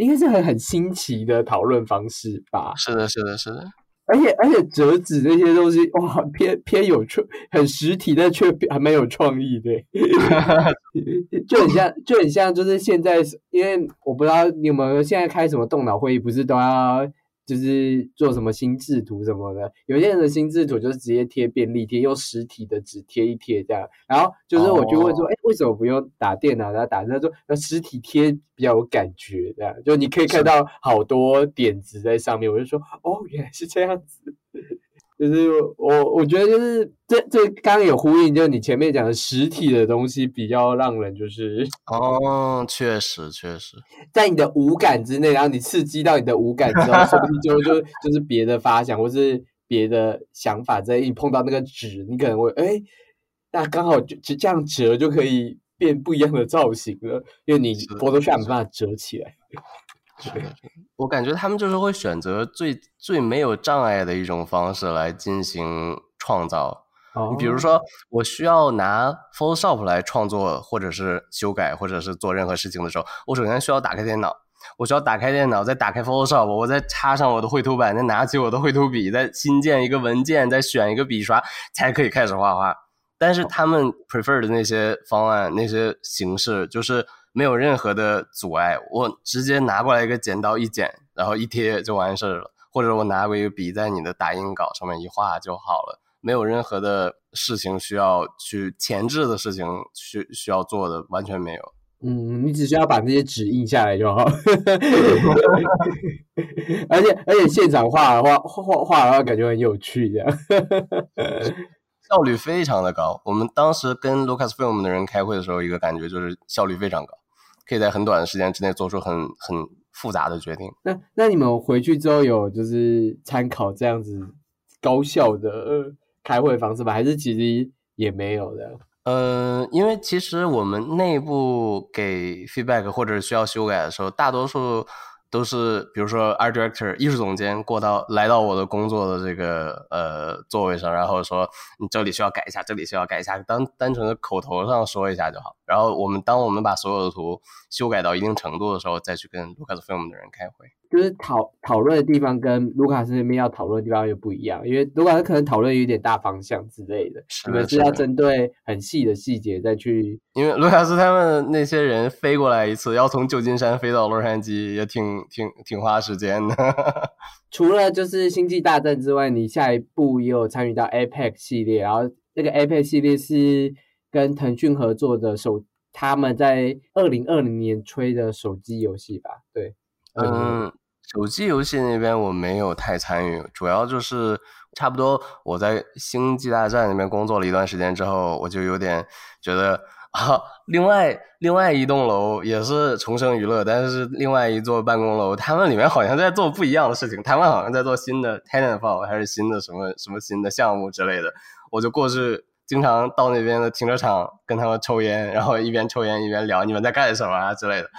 A: 应该是很很新奇的讨论方式吧？
D: 是的，是的，是的。
A: 而且而且折纸那些东西哇，偏偏有创，很实体，但却还蛮有创意的，就很像就很像，就是现在，因为我不知道你有没有现在开什么动脑会议，不是都要就是做什么心智图什么的？有些人的心智图就是直接贴便利贴，用实体的纸贴一贴这样。然后就是我就问说，哎，为什么不用打电脑？然后打他说，那实体贴比较有感觉，这样就你可以看到好多点子在上面。我就说，哦，原来是这样子。就是我，我觉得就是这这刚刚有呼应，就是你前面讲的实体的东西比较让人就是
D: 哦，确实确实，
A: 在你的五感之内，然后你刺激到你的五感之后，说不定就就 就是别的发想或是别的想法，在一碰到那个纸，你可能会哎，那刚好就就这样折就可以变不一样的造型了，因为你 Photoshop 没办法折起来。
D: 是的，我感觉他们就是会选择最最没有障碍的一种方式来进行创造。你比如说，我需要拿 Photoshop 来创作，或者是修改，或者是做任何事情的时候，我首先需要打开电脑，我需要打开电脑，再打开 Photoshop，我再插上我的绘图板，再拿起我的绘图笔，再新建一个文件，再选一个笔刷，才可以开始画画。但是他们 prefer 的那些方案、那些形式，就是。没有任何的阻碍，我直接拿过来一个剪刀一剪，然后一贴就完事儿了。或者我拿过一个笔，在你的打印稿上面一画就好了，没有任何的事情需要去前置的事情需需要做的，完全没有。
A: 嗯，你只需要把那些纸印下来就好。而且而且现场画的话，画画的话感觉很有趣，这样。
D: 效率非常的高。我们当时跟 Lucasfilm 的人开会的时候，一个感觉就是效率非常高，可以在很短的时间之内做出很很复杂的决定。
A: 那那你们回去之后有就是参考这样子高效的开会方式吧？还是其实也没有的？
D: 呃，因为其实我们内部给 feedback 或者需要修改的时候，大多数。都是比如说，art director 艺术总监过到来到我的工作的这个呃座位上，然后说你这里需要改一下，这里需要改一下，单单纯的口头上说一下就好。然后我们当我们把所有的图修改到一定程度的时候，再去跟 Lucasfilm 的人开会。
A: 就是讨讨论的地方跟卢卡斯那边要讨论的地方又不一样，因为卢卡斯可能讨论有点大方向之类的，你们是要针对很细的细节再去。
D: 因为卢卡斯他们那些人飞过来一次，要从旧金山飞到洛杉矶，也挺挺挺花时间的。
A: 除了就是星际大战之外，你下一步也有参与到 APEC 系列，然后那个 APEC 系列是跟腾讯合作的手，他们在二零二零年吹的手机游戏吧？对，
D: 嗯。手机游戏那边我没有太参与，主要就是差不多我在星际大战那边工作了一段时间之后，我就有点觉得啊，另外另外一栋楼也是重生娱乐，但是另外一座办公楼，他们里面好像在做不一样的事情，他们好像在做新的 Tenantfall 还是新的什么什么新的项目之类的，我就过去经常到那边的停车场跟他们抽烟，然后一边抽烟一边聊你们在干什么啊之类的，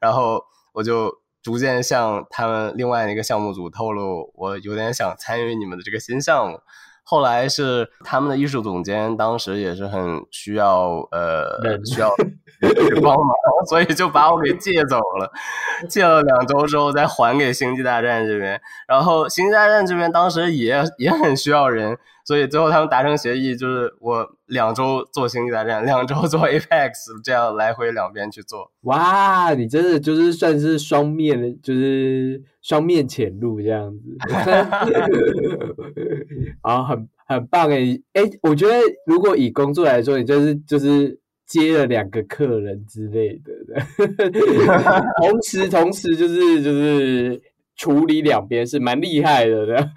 D: 然后我就。逐渐向他们另外一个项目组透露，我有点想参与你们的这个新项目。后来是他们的艺术总监，当时也是很需要呃需要帮忙，所以就把我给借走了。借了两周之后，再还给星际大战这边。然后星际大战这边当时也也很需要人。所以最后他们达成协议，就是我两周做星际大战，两周做 Apex，这样来回两边去做。
A: 哇，你真的就是算是双面，就是双面潜入这样子。啊，很很棒诶！哎，我觉得如果以工作来说，你就是就是接了两个客人之类的，同时同时就是就是处理两边是蛮厉害的的。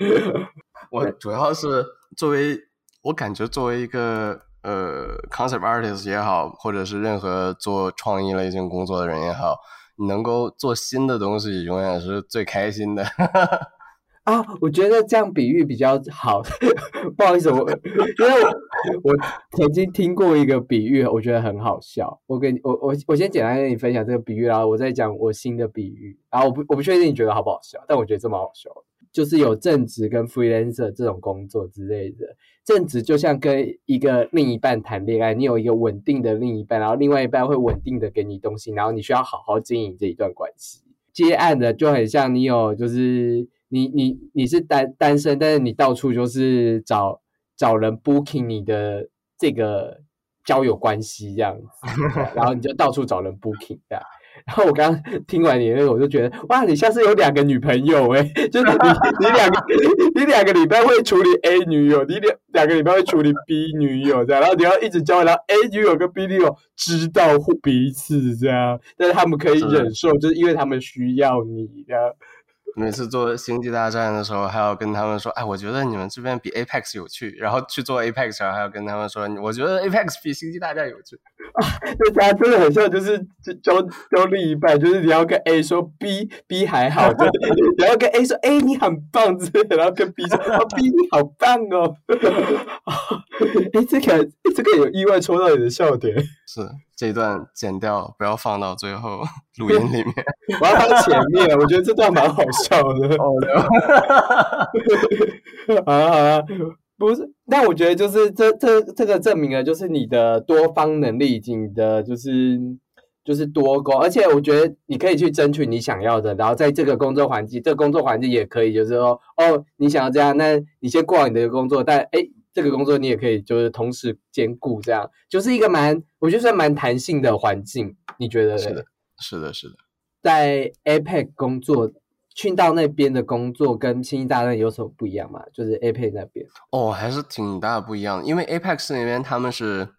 D: 我主要是作为我感觉作为一个呃 concept artist 也好，或者是任何做创意类型工作的人也好，你能够做新的东西，永远是最开心的。
A: 啊，我觉得这样比喻比较好。不好意思，我因为我我曾经听过一个比喻，我觉得很好笑。我跟我我我先简单跟你分享这个比喻，然后我再讲我新的比喻。然后我不我不确定你觉得好不好笑，但我觉得这么好笑，就是有正职跟 freelancer 这种工作之类的。正职就像跟一个另一半谈恋爱，你有一个稳定的另一半，然后另外一半会稳定的给你东西，然后你需要好好经营这一段关系。接案的就很像你有就是。你你你是单单身，但是你到处就是找找人 booking 你的这个交友关系这样子，然后你就到处找人 booking 这样。然后我刚刚听完你那个，我就觉得哇，你像是有两个女朋友哎，就是你你两个你两个礼拜会处理 A 女友，你两两个礼拜会处理 B 女友这样，然后你要一直交然后 A 女友跟 B 女友知道彼此这样，但是他们可以忍受，就是因为他们需要你这样。
D: 每次做星际大战的时候，还要跟他们说：“哎，我觉得你们这边比 Apex 有趣。”然后去做 Apex 时，还要跟他们说：“我觉得 Apex 比星际大战有趣。”
A: 啊，这家真的很像，就是交交另一半，就是你要跟 A 说 B，B 还好，就你要跟 A 说：“ A，你很棒。”之类的，然后跟 B 说：“啊，B 你好棒哦。”哎，这个这个有意外戳到你的笑点，
D: 是。这一段剪掉，不要放到最后录音里面。
A: 我要放前面，我觉得这段蛮好笑的。好了好啊，不是，但我觉得就是这这这个证明了，就是你的多方能力，你的就是就是多工，而且我觉得你可以去争取你想要的，然后在这个工作环境，这个工作环境也可以，就是说，哦，你想要这样，那你先过好你的工作，但哎。这个工作你也可以，就是同时兼顾，这样就是一个蛮，我觉得算蛮弹性的环境。你觉得？
D: 是的，是的，是的。
A: 在 APEC 工作，去到那边的工作跟《星际大战》有什么不一样吗？就是 APEC 那边。
D: 哦，还是挺大的不一样。因为 APEC 那边他们是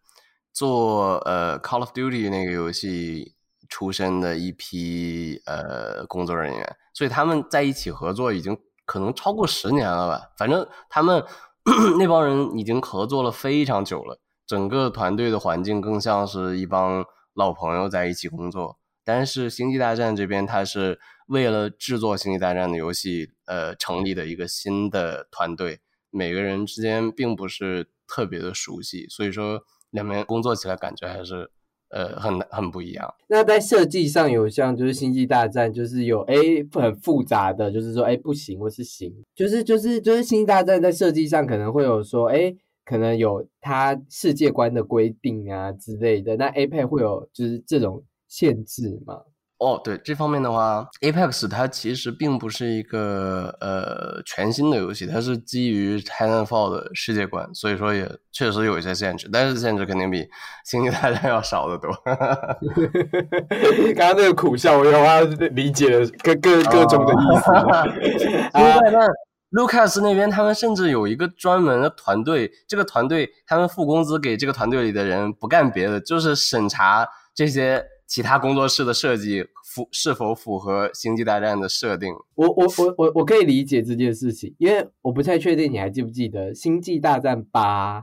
D: 做呃《Call of Duty》那个游戏出身的一批呃工作人员，所以他们在一起合作已经可能超过十年了吧。反正他们。那帮人已经合作了非常久了，整个团队的环境更像是一帮老朋友在一起工作。但是《星际大战》这边，它是为了制作《星际大战》的游戏，呃，成立的一个新的团队，每个人之间并不是特别的熟悉，所以说两边工作起来感觉还是。呃，很很不一样。
A: 那在设计上有像就是星际大战，就是有哎很复杂的，就是说哎不行或是行，就是就是就是星际大战在设计上可能会有说哎，可能有它世界观的规定啊之类的。那 A 配会有就是这种限制吗？
D: 哦，对这方面的话，Apex 它其实并不是一个呃全新的游戏，它是基于 Titanfall 的世界观，所以说也确实有一些限制，但是限制肯定比星际大战 要少得多。
A: 刚刚那个苦笑，我有啊理解了各各各种的意思。星际
D: 大战，Lucas 那边他们甚至有一个专门的团队，这个团队他们付工资给这个团队里的人，不干别的，就是审查这些。其他工作室的设计符是否符合《星际大战》的设定？
A: 我我我我我可以理解这件事情，因为我不太确定你还记不记得《星际大战八》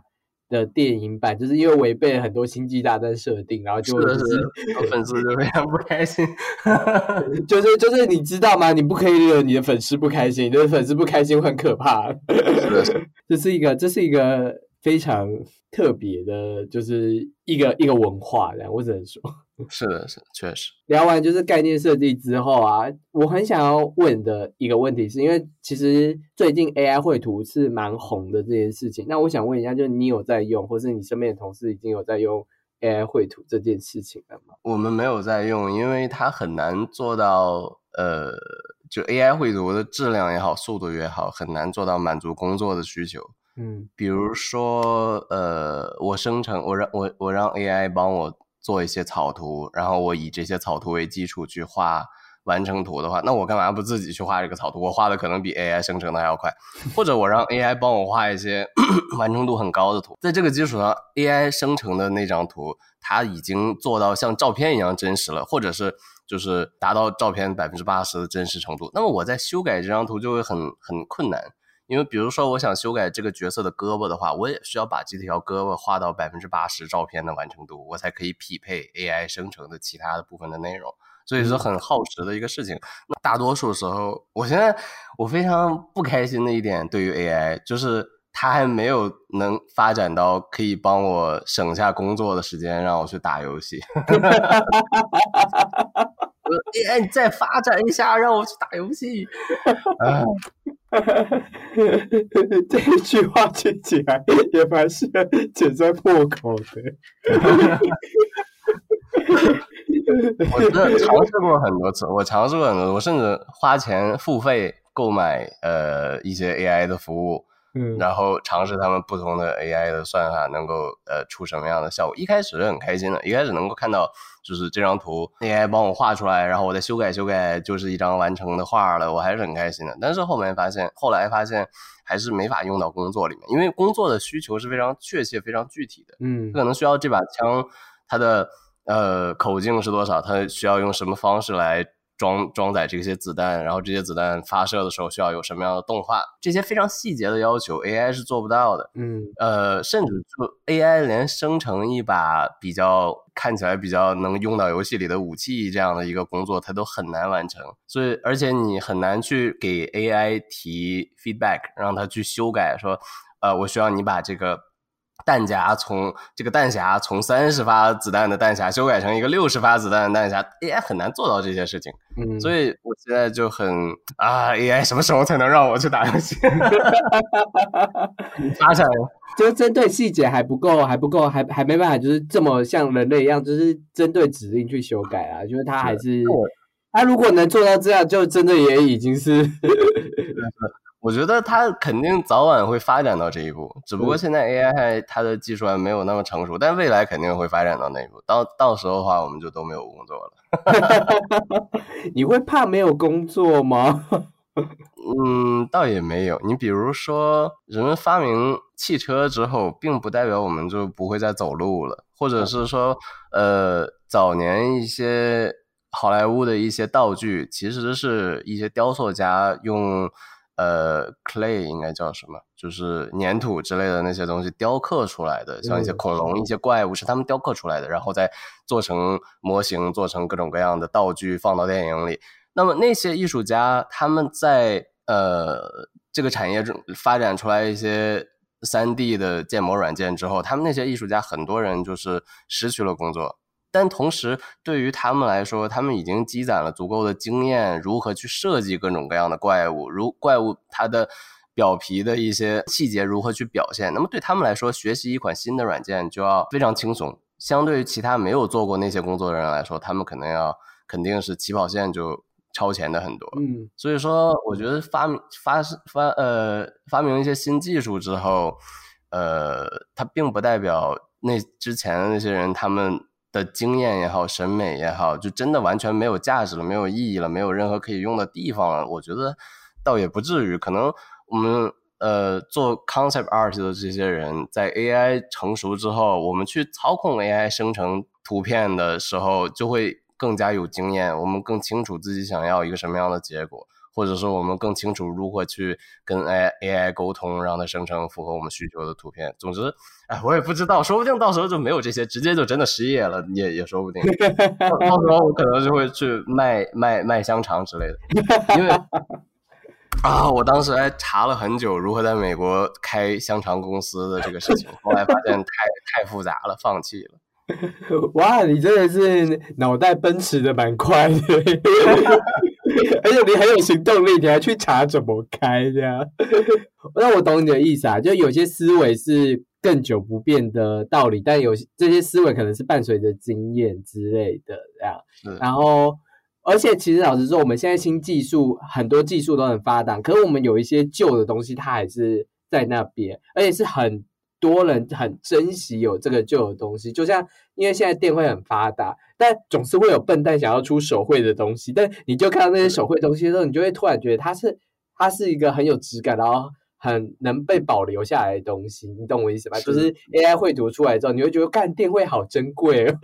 A: 的电影版，就是因为违背了很多《星际大战》设定，然后就
D: 是 粉丝就非常不开心。
A: 就是就是你知道吗？你不可以惹你的粉丝不开心，你的粉丝不开心很可怕。这是一个这是一个非常特别的，就是一个一个文化，这样我只能说。
D: 是的，是确实。
A: 聊完就是概念设计之后啊，我很想要问的一个问题，是因为其实最近 AI 绘图是蛮红的这件事情。那我想问一下，就是你有在用，或是你身边的同事已经有在用 AI 绘图这件事情了吗？
D: 我们没有在用，因为它很难做到，呃，就 AI 绘图的质量也好，速度也好，很难做到满足工作的需求。
A: 嗯，
D: 比如说，呃，我生成，我让我我让 AI 帮我。做一些草图，然后我以这些草图为基础去画完成图的话，那我干嘛不自己去画这个草图？我画的可能比 AI 生成的还要快，或者我让 AI 帮我画一些 完成度很高的图，在这个基础上，AI 生成的那张图，它已经做到像照片一样真实了，或者是就是达到照片百分之八十的真实程度。那么我在修改这张图就会很很困难，因为比如说我想修改这个角色的胳膊的话，我也需要把这条胳膊画到百分之八十照片的完成度，我才可以匹配 AI 生成的其他的部分的内容。所以说很耗时的一个事情。那大多数时候，我现在我非常不开心的一点，对于 AI 就是它还没有能发展到可以帮我省下工作的时间，让我去打游戏。AI 再发展一下，让我去打游戏。
A: 这一句话听起来也蛮像剪在破口的。
D: 我真的尝试过很多次，我尝试过很多，我甚至花钱付费购买呃一些 AI 的服务，
A: 嗯，
D: 然后尝试他们不同的 AI 的算法能够呃出什么样的效果。一开始是很开心的，一开始能够看到就是这张图 AI 帮我画出来，然后我再修改修改，就是一张完成的画了，我还是很开心的。但是后面发现，后来发现还是没法用到工作里面，因为工作的需求是非常确切、非常具体的，
A: 嗯，
D: 可能需要这把枪它的。呃，口径是多少？它需要用什么方式来装装载这些子弹？然后这些子弹发射的时候需要有什么样的动画？这些非常细节的要求，AI 是做不到的。
A: 嗯，
D: 呃，甚至就 AI 连生成一把比较看起来比较能用到游戏里的武器这样的一个工作，它都很难完成。所以，而且你很难去给 AI 提 feedback，让它去修改，说，呃，我需要你把这个。弹夹从这个弹匣从三十发子弹的弹匣修改成一个六十发子弹的弹匣，AI 很难做到这些事情。
A: 嗯，
D: 所以我现在就很啊，AI 什么时候才能让我去打游戏？发展
A: 就针对细节还不够，还不够，还还没办法，就是这么像人类一样，就是针对指令去修改啊。就是它还是他如果能做到这样，就真的也已经是。
D: 我觉得它肯定早晚会发展到这一步，只不过现在 AI 它的技术还没有那么成熟，但未来肯定会发展到那一步。到到时候的话，我们就都没有工作了。
A: 你会怕没有工作吗？
D: 嗯，倒也没有。你比如说，人们发明汽车之后，并不代表我们就不会再走路了，或者是说，呃，早年一些好莱坞的一些道具，其实是一些雕塑家用。呃，clay 应该叫什么？就是粘土之类的那些东西雕刻出来的，像一些恐龙、一些怪物是他们雕刻出来的，然后再做成模型，做成各种各样的道具放到电影里。那么那些艺术家他们在呃这个产业中发展出来一些三 D 的建模软件之后，他们那些艺术家很多人就是失去了工作。但同时，对于他们来说，他们已经积攒了足够的经验，如何去设计各种各样的怪物，如怪物它的表皮的一些细节如何去表现。那么对他们来说，学习一款新的软件就要非常轻松。相对于其他没有做过那些工作的人来说，他们可能要肯定是起跑线就超前的很多。
A: 嗯，
D: 所以说，我觉得发明发发呃发明一些新技术之后，呃，它并不代表那之前的那些人他们。的经验也好，审美也好，就真的完全没有价值了，没有意义了，没有任何可以用的地方了。我觉得倒也不至于，可能我们呃做 concept art 的这些人在 AI 成熟之后，我们去操控 AI 生成图片的时候，就会更加有经验，我们更清楚自己想要一个什么样的结果。或者说，我们更清楚如何去跟 A AI 沟通，让它生成符合我们需求的图片。总之，哎，我也不知道，说不定到时候就没有这些，直接就真的失业了，也也说不定。到时候我可能就会去卖卖卖香肠之类的，因为 啊，我当时还查了很久如何在美国开香肠公司的这个事情，后来发现太太复杂了，放弃了。
A: 哇，你真的是脑袋奔驰的蛮快的。而且你很有行动力，你还去查怎么开这样。那我懂你的意思啊，就有些思维是更久不变的道理，但有这些思维可能是伴随着经验之类的这样。然后，而且其实老实说，我们现在新技术很多技术都很发达，可是我们有一些旧的东西，它还是在那边，而且是很多人很珍惜有这个旧的东西。就像因为现在电绘很发达，但总是会有笨蛋想要出手绘的东西。但你就看到那些手绘东西的时候，你就会突然觉得它是它是一个很有质感，然后很能被保留下来的东西。你懂我意思吧？就是 AI 绘图出来之后，你会觉得干电绘好珍贵哦。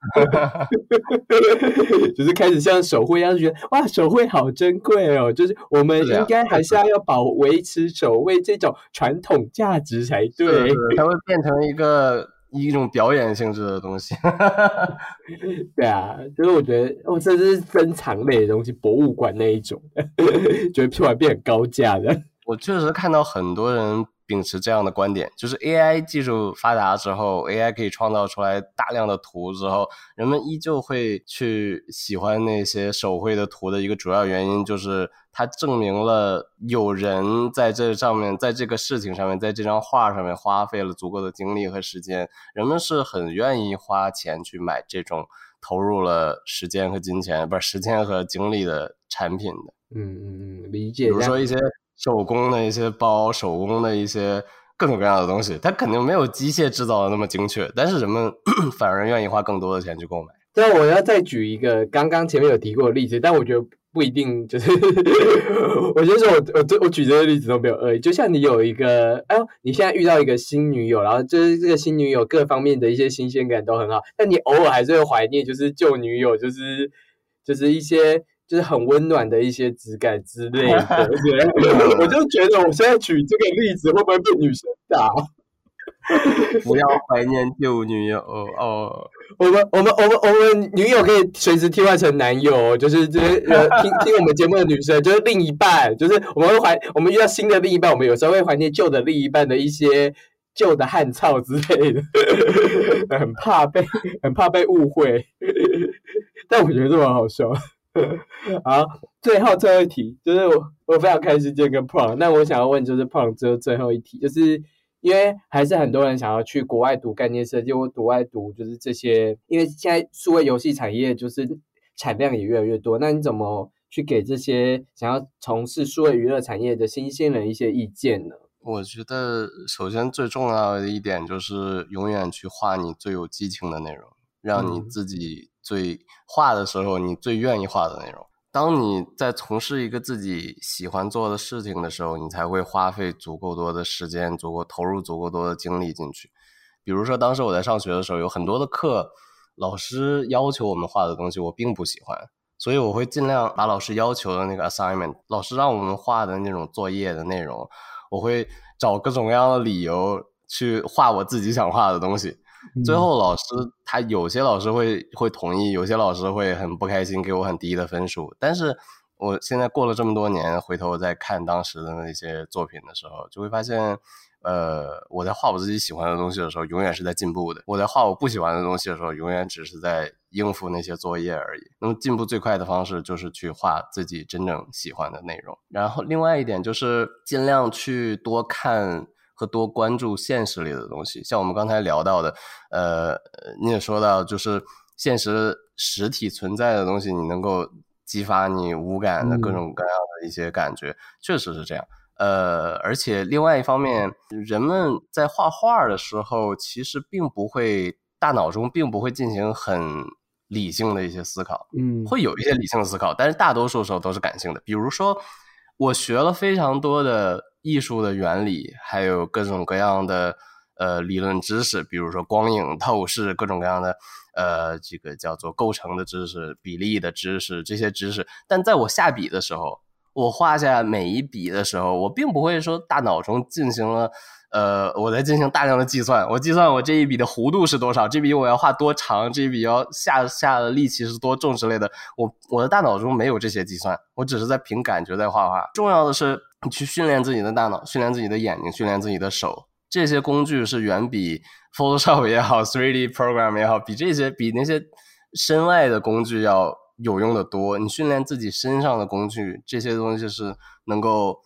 A: 就是开始像手绘一样，觉得哇，手绘好珍贵哦。就是我们应该还是要要保维持手绘这种传统价值才对，
D: 才会变成一个一种表演性质的东西。
A: 对啊，就是我觉得哦，这是珍藏类的东西，博物馆那一种，觉得突然变很高价的。
D: 我确实看到很多人。秉持这样的观点，就是 AI 技术发达之后，AI 可以创造出来大量的图之后，人们依旧会去喜欢那些手绘的图的一个主要原因，就是它证明了有人在这上面，在这个事情上面，在这张画上面花费了足够的精力和时间，人们是很愿意花钱去买这种投入了时间和金钱，不是时间和精力的产品的。
A: 嗯嗯嗯，理解。
D: 比如说一些。手工的一些包，手工的一些各种各样的东西，它肯定没有机械制造的那么精确，但是人们 反而愿意花更多的钱去购买。
A: 对我要再举一个刚刚前面有提过的例子，但我觉得不一定，就是 我先说，我我我举这个例子都没有恶意。就像你有一个，哎呦，你现在遇到一个新女友，然后就是这个新女友各方面的一些新鲜感都很好，但你偶尔还是会怀念，就是旧女友，就是就是一些。就是很温暖的一些质感之类的，我就觉得我现在举这个例子会不会被女生打？
D: 不要怀念旧女友哦。
A: 我们我们我们我们女友可以随时替换成男友，就是这些呃听听我们节目的女生，就是另一半，就是我们会怀我们遇到新的另一半，我们有时候会怀念旧的另一半的一些旧的汗臭之类的，很怕被很怕被误会，但我觉得这么好笑。好，最后最后一题，就是我我非常开心见跟 Pro，那我想要问就是 Pro 最后最后一题，就是因为还是很多人想要去国外读概念设计或国外读就是这些，因为现在数位游戏产业就是产量也越来越多，那你怎么去给这些想要从事数位娱乐产业的新鲜人一些意见呢？
D: 我觉得首先最重要的一点就是永远去画你最有激情的内容，让你自己。最画的时候，你最愿意画的内容。当你在从事一个自己喜欢做的事情的时候，你才会花费足够多的时间，足够投入足够多的精力进去。比如说，当时我在上学的时候，有很多的课，老师要求我们画的东西，我并不喜欢，所以我会尽量把老师要求的那个 assignment，老师让我们画的那种作业的内容，我会找各种各样的理由去画我自己想画的东西。最后，老师他有些老师会会同意，有些老师会很不开心，给我很低的分数。但是，我现在过了这么多年，回头再看当时的那些作品的时候，就会发现，呃，我在画我自己喜欢的东西的时候，永远是在进步的；我在画我不喜欢的东西的时候，永远只是在应付那些作业而已。那么，进步最快的方式就是去画自己真正喜欢的内容。然后，另外一点就是尽量去多看。和多关注现实里的东西，像我们刚才聊到的，呃，你也说到，就是现实实体存在的东西，你能够激发你五感的各种各样的一些感觉，确实是这样。呃，而且另外一方面，人们在画画的时候，其实并不会大脑中并不会进行很理性的一些思考，
A: 嗯，
D: 会有一些理性的思考，但是大多数时候都是感性的。比如说，我学了非常多的。艺术的原理，还有各种各样的呃理论知识，比如说光影、透视，各种各样的呃这个叫做构成的知识、比例的知识这些知识。但在我下笔的时候，我画下每一笔的时候，我并不会说大脑中进行了。呃，我在进行大量的计算，我计算我这一笔的弧度是多少，这笔我要画多长，这一笔要下下的力气是多重之类的。我我的大脑中没有这些计算，我只是在凭感觉在画画。重要的是你去训练自己的大脑，训练自己的眼睛，训练自己的手。这些工具是远比 Photoshop 也好，3D program 也好，比这些比那些身外的工具要有用的多。你训练自己身上的工具，这些东西是能够。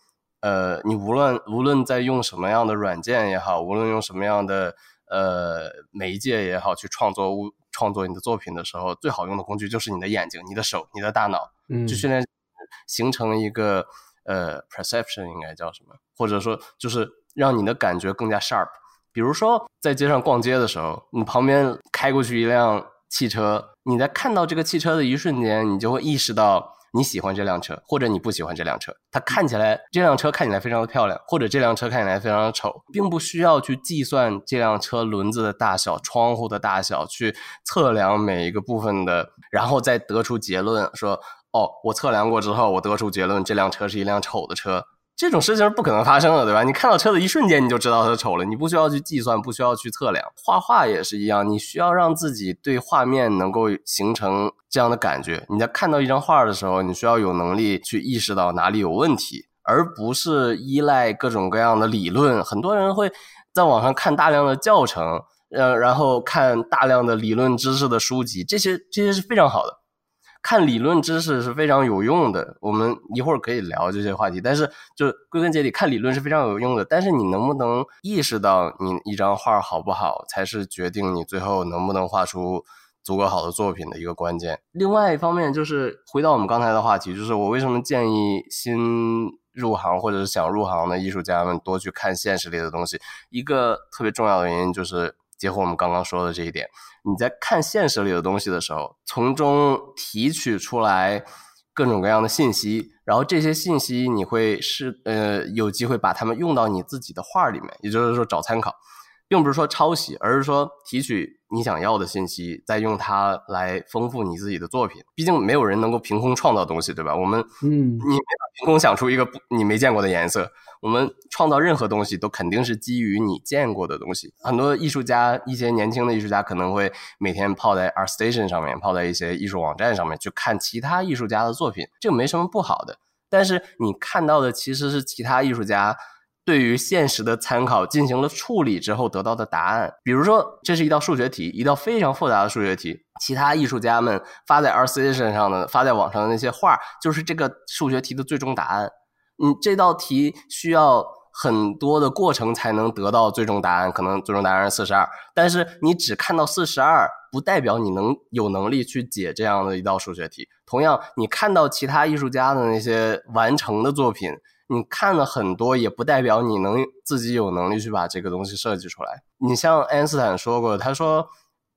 D: 呃，你无论无论在用什么样的软件也好，无论用什么样的呃媒介也好，去创作物创作你的作品的时候，最好用的工具就是你的眼睛、你的手、你的大脑，去训练形成一个呃 perception 应该叫什么，或者说就是让你的感觉更加 sharp，比如说在街上逛街的时候，你旁边开过去一辆汽车，你在看到这个汽车的一瞬间，你就会意识到。你喜欢这辆车，或者你不喜欢这辆车，它看起来这辆车看起来非常的漂亮，或者这辆车看起来非常的丑，并不需要去计算这辆车轮子的大小、窗户的大小，去测量每一个部分的，然后再得出结论说，哦，我测量过之后，我得出结论，这辆车是一辆丑的车。这种事情是不可能发生的，对吧？你看到车的一瞬间，你就知道它丑了，你不需要去计算，不需要去测量。画画也是一样，你需要让自己对画面能够形成这样的感觉。你在看到一张画的时候，你需要有能力去意识到哪里有问题，而不是依赖各种各样的理论。很多人会在网上看大量的教程，呃，然后看大量的理论知识的书籍，这些这些是非常好的。看理论知识是非常有用的，我们一会儿可以聊这些话题。但是，就归根结底，看理论是非常有用的。但是，你能不能意识到你一张画好不好，才是决定你最后能不能画出足够好的作品的一个关键。另外一方面，就是回到我们刚才的话题，就是我为什么建议新入行或者是想入行的艺术家们多去看现实里的东西。一个特别重要的原因就是。结合我们刚刚说的这一点，你在看现实里的东西的时候，从中提取出来各种各样的信息，然后这些信息你会是呃有机会把它们用到你自己的画里面，也就是说找参考，并不是说抄袭，而是说提取你想要的信息，再用它来丰富你自己的作品。毕竟没有人能够凭空创造东西，对吧？我们嗯，你凭空想出一个你没见过的颜色。我们创造任何东西都肯定是基于你见过的东西。很多艺术家，一些年轻的艺术家可能会每天泡在 ArtStation 上面，泡在一些艺术网站上面去看其他艺术家的作品，这个没什么不好的。但是你看到的其实是其他艺术家对于现实的参考进行了处理之后得到的答案。比如说，这是一道数学题，一道非常复杂的数学题，其他艺术家们发在 R C A 身上的、发在网上的那些画，就是这个数学题的最终答案。你这道题需要很多的过程才能得到最终答案，可能最终答案是四十二，但是你只看到四十二，不代表你能有能力去解这样的一道数学题。同样，你看到其他艺术家的那些完成的作品，你看了很多，也不代表你能自己有能力去把这个东西设计出来。你像爱因斯坦说过，他说，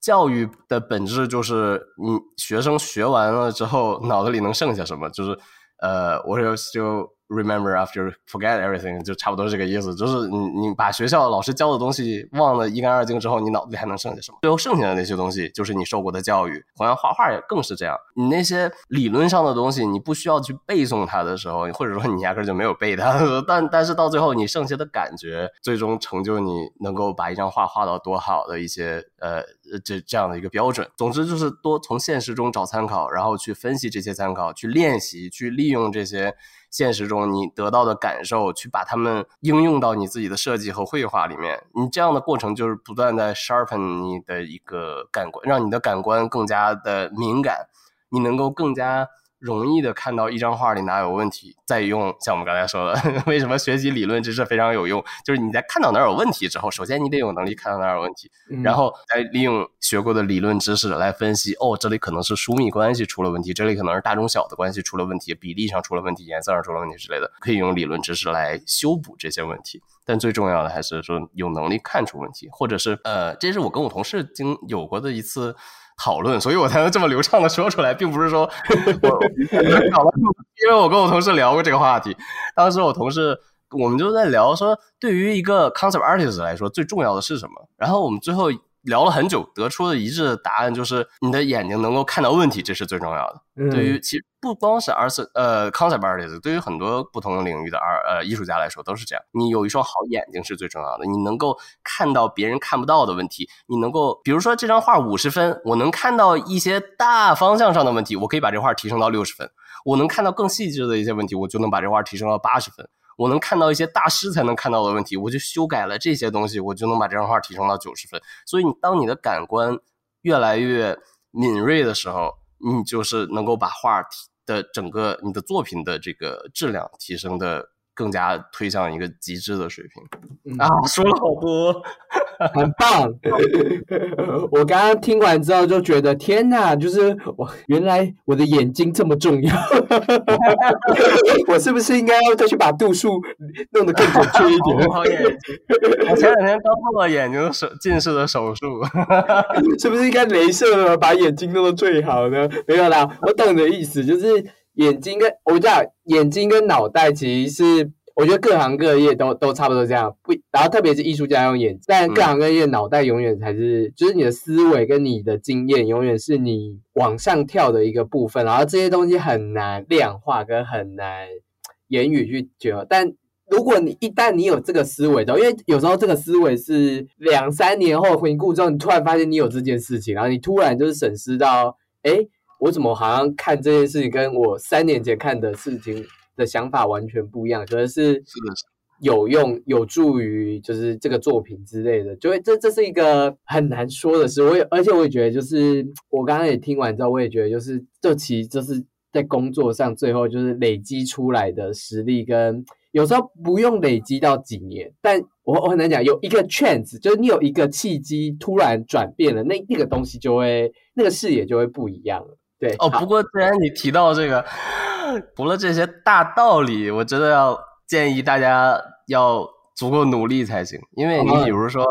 D: 教育的本质就是你学生学完了之后，脑子里能剩下什么，就是呃，我就就。Remember after forget everything，就差不多这个意思。就是你你把学校老师教的东西忘了一干二净之后，你脑子里还能剩下什么？最后剩下的那些东西，就是你受过的教育。同样，画画也更是这样。你那些理论上的东西，你不需要去背诵它的时候，或者说你压根就没有背它，但但是到最后，你剩下的感觉，最终成就你能够把一张画画到多好的一些呃这这样的一个标准。总之，就是多从现实中找参考，然后去分析这些参考，去练习，去利用这些。现实中你得到的感受，去把它们应用到你自己的设计和绘画里面，你这样的过程就是不断在 sharpen 你的一个感官，让你的感官更加的敏感，你能够更加。容易的看到一张画里哪有问题，再用像我们刚才说的，为什么学习理论知识非常有用？就是你在看到哪有问题之后，首先你得有能力看到哪有问题，然后再利用学过的理论知识来分析。哦，这里可能是疏密关系出了问题，这里可能是大中小的关系出了问题，比例上出了问题，颜色上出了问题之类的，可以用理论知识来修补这些问题。但最重要的还是说有能力看出问题，或者是呃，这是我跟我同事经有过的一次。讨论，所以我才能这么流畅的说出来，并不是说 我因为我跟我同事聊过这个话题，当时我同事我们就在聊说，对于一个 concept artist 来说，最重要的是什么？然后我们最后。聊了很久，得出的一致的答案就是，你的眼睛能够看到问题，这是最重要的。对于其实不光是 art 呃 concept artist，对于很多不同领域的 art 呃艺术家来说都是这样。你有一双好眼睛是最重要的，你能够看到别人看不到的问题，你能够比如说这张画五十分，我能看到一些大方向上的问题，我可以把这画提升到六十分。我能看到更细致的一些问题，我就能把这画提升到八十分。我能看到一些大师才能看到的问题，我就修改了这些东西，我就能把这张画提升到九十分。所以，你当你的感官越来越敏锐的时候，你就是能够把画的整个你的作品的这个质量提升的更加推向一个极致的水平。啊，说了好多。
A: 很棒。我刚刚听完之后就觉得，天哪，就是我原来我的眼睛这么重要，我是不是应该要再去把度数弄得更准确一点？
D: 好眼睛，我前两天刚做了眼睛手近视的手术，
A: 是不是应该镭射了把眼睛弄得最好呢？没有啦，我懂你的意思，就是眼睛跟我知道眼睛跟脑袋其实是。我觉得各行各业都都差不多这样，不，然后特别是艺术家用眼睛，但各行各业脑袋永远才是，就是你的思维跟你的经验永远是你往上跳的一个部分，然后这些东西很难量化跟很难言语去讲，但如果你一旦你有这个思维的，因为有时候这个思维是两三年后回顾之后，你突然发现你有这件事情，然后你突然就是审视到，哎，我怎么好像看这件事情跟我三年前看的事情。的想法完全不一样，可能是的有用、有助于就是这个作品之类的，就会这这是一个很难说的事。我也而且我也觉得，就是我刚刚也听完之后，我也觉得就是这其实就是在工作上最后就是累积出来的实力，跟有时候不用累积到几年，但我我很难讲有一个 chance，就是你有一个契机突然转变了，那那个东西就会那个视野就会不一样了。对
D: 哦，不过既然你提到这个。除了这些大道理，我真的要建议大家要足够努力才行。因为你比如说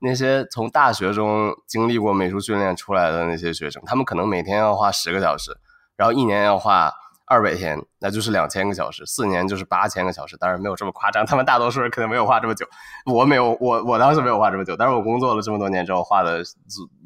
D: 那些从大学中经历过美术训练出来的那些学生，他们可能每天要花十个小时，然后一年要花二百天，那就是两千个小时，四年就是八千个小时。当然没有这么夸张，他们大多数人可能没有画这么久。我没有，我我当时没有画这么久，但是我工作了这么多年之后，画的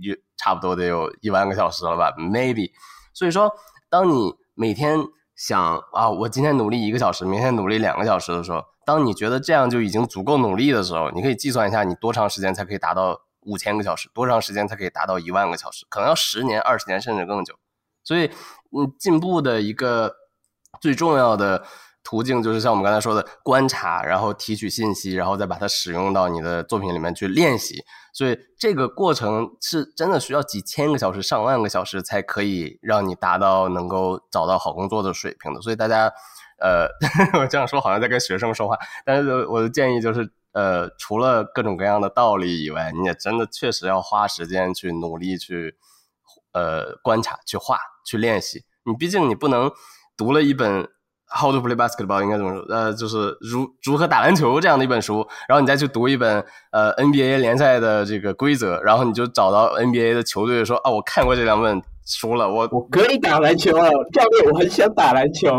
D: 也差不多得有一万个小时了吧？Maybe。所以说，当你每天想啊，我今天努力一个小时，明天努力两个小时的时候，当你觉得这样就已经足够努力的时候，你可以计算一下，你多长时间才可以达到五千个小时，多长时间才可以达到一万个小时，可能要十年、二十年甚至更久。所以，嗯，进步的一个最重要的。途径就是像我们刚才说的，观察，然后提取信息，然后再把它使用到你的作品里面去练习。所以这个过程是真的需要几千个小时、上万个小时才可以让你达到能够找到好工作的水平的。所以大家，呃，我这样说好像在跟学生说话，但是我的建议就是，呃，除了各种各样的道理以外，你也真的确实要花时间去努力去，呃，观察、去画、去练习。你毕竟你不能读了一本。How to play basketball 应该怎么说？呃，就是如如何打篮球这样的一本书，然后你再去读一本呃 NBA 联赛的这个规则，然后你就找到 NBA 的球队说啊，我看过这两本书了，我
A: 我可以打篮球啊，教练，我很想打篮球。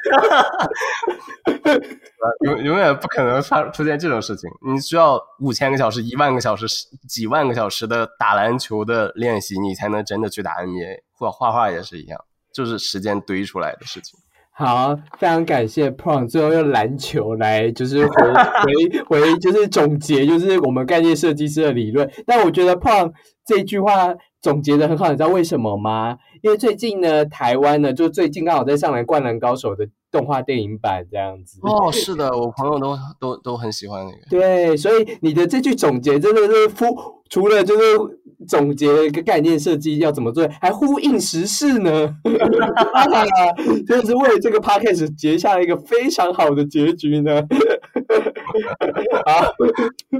D: 哈哈永永远不可能发出现这种事情，你需要五千个小时、一万个小时、几万个小时的打篮球的练习，你才能真的去打 NBA。或画画也是一样，就是时间堆出来的事情。
A: 好，非常感谢 Prong，最后用篮球来就是回 回回，就是总结，就是我们概念设计师的理论。但我觉得 Prong 这句话总结的很好，你知道为什么吗？因为最近呢，台湾呢，就最近刚好在上来《灌篮高手》的动画电影版这样子。
D: 哦，是的，我朋友都都都很喜欢那个。
A: 对，所以你的这句总结真的是夫，除了就是。总结一个概念设计要怎么做，还呼应时事呢？就是为这个 podcast 结下了一个非常好的结局呢。好，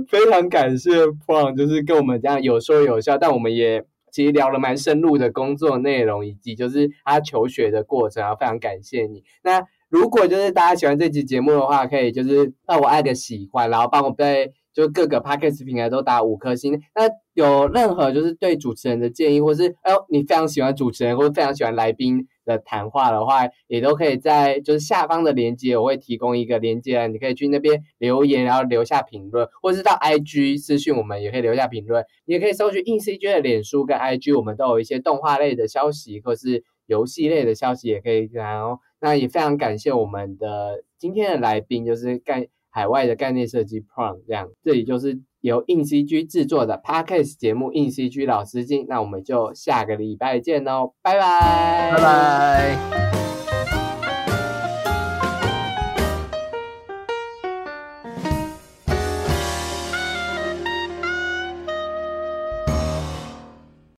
A: 非常感谢 Pong，就是跟我们这样有说有笑，但我们也其实聊了蛮深入的工作内容，以及就是他求学的过程啊。非常感谢你。那如果就是大家喜欢这期节目的话，可以就是帮我按个喜欢，然后帮我在。就各个 podcast 平台都打五颗星。那有任何就是对主持人的建议，或是哎呦你非常喜欢主持人，或者非常喜欢来宾的谈话的话，也都可以在就是下方的链接，我会提供一个链接，你可以去那边留言，然后留下评论，或是到 IG 私讯我们也可以留下评论。你也可以搜取硬 CJ 的脸书跟 IG，我们都有一些动画类的消息，或是游戏类的消息也可以然后那也非常感谢我们的今天的来宾，就是干。海外的概念设计 Prom 这样，这里就是由硬 CG 制作的 Podcast 节目硬 CG 老司机，那我们就下个礼拜见喽，拜拜，
D: 拜拜。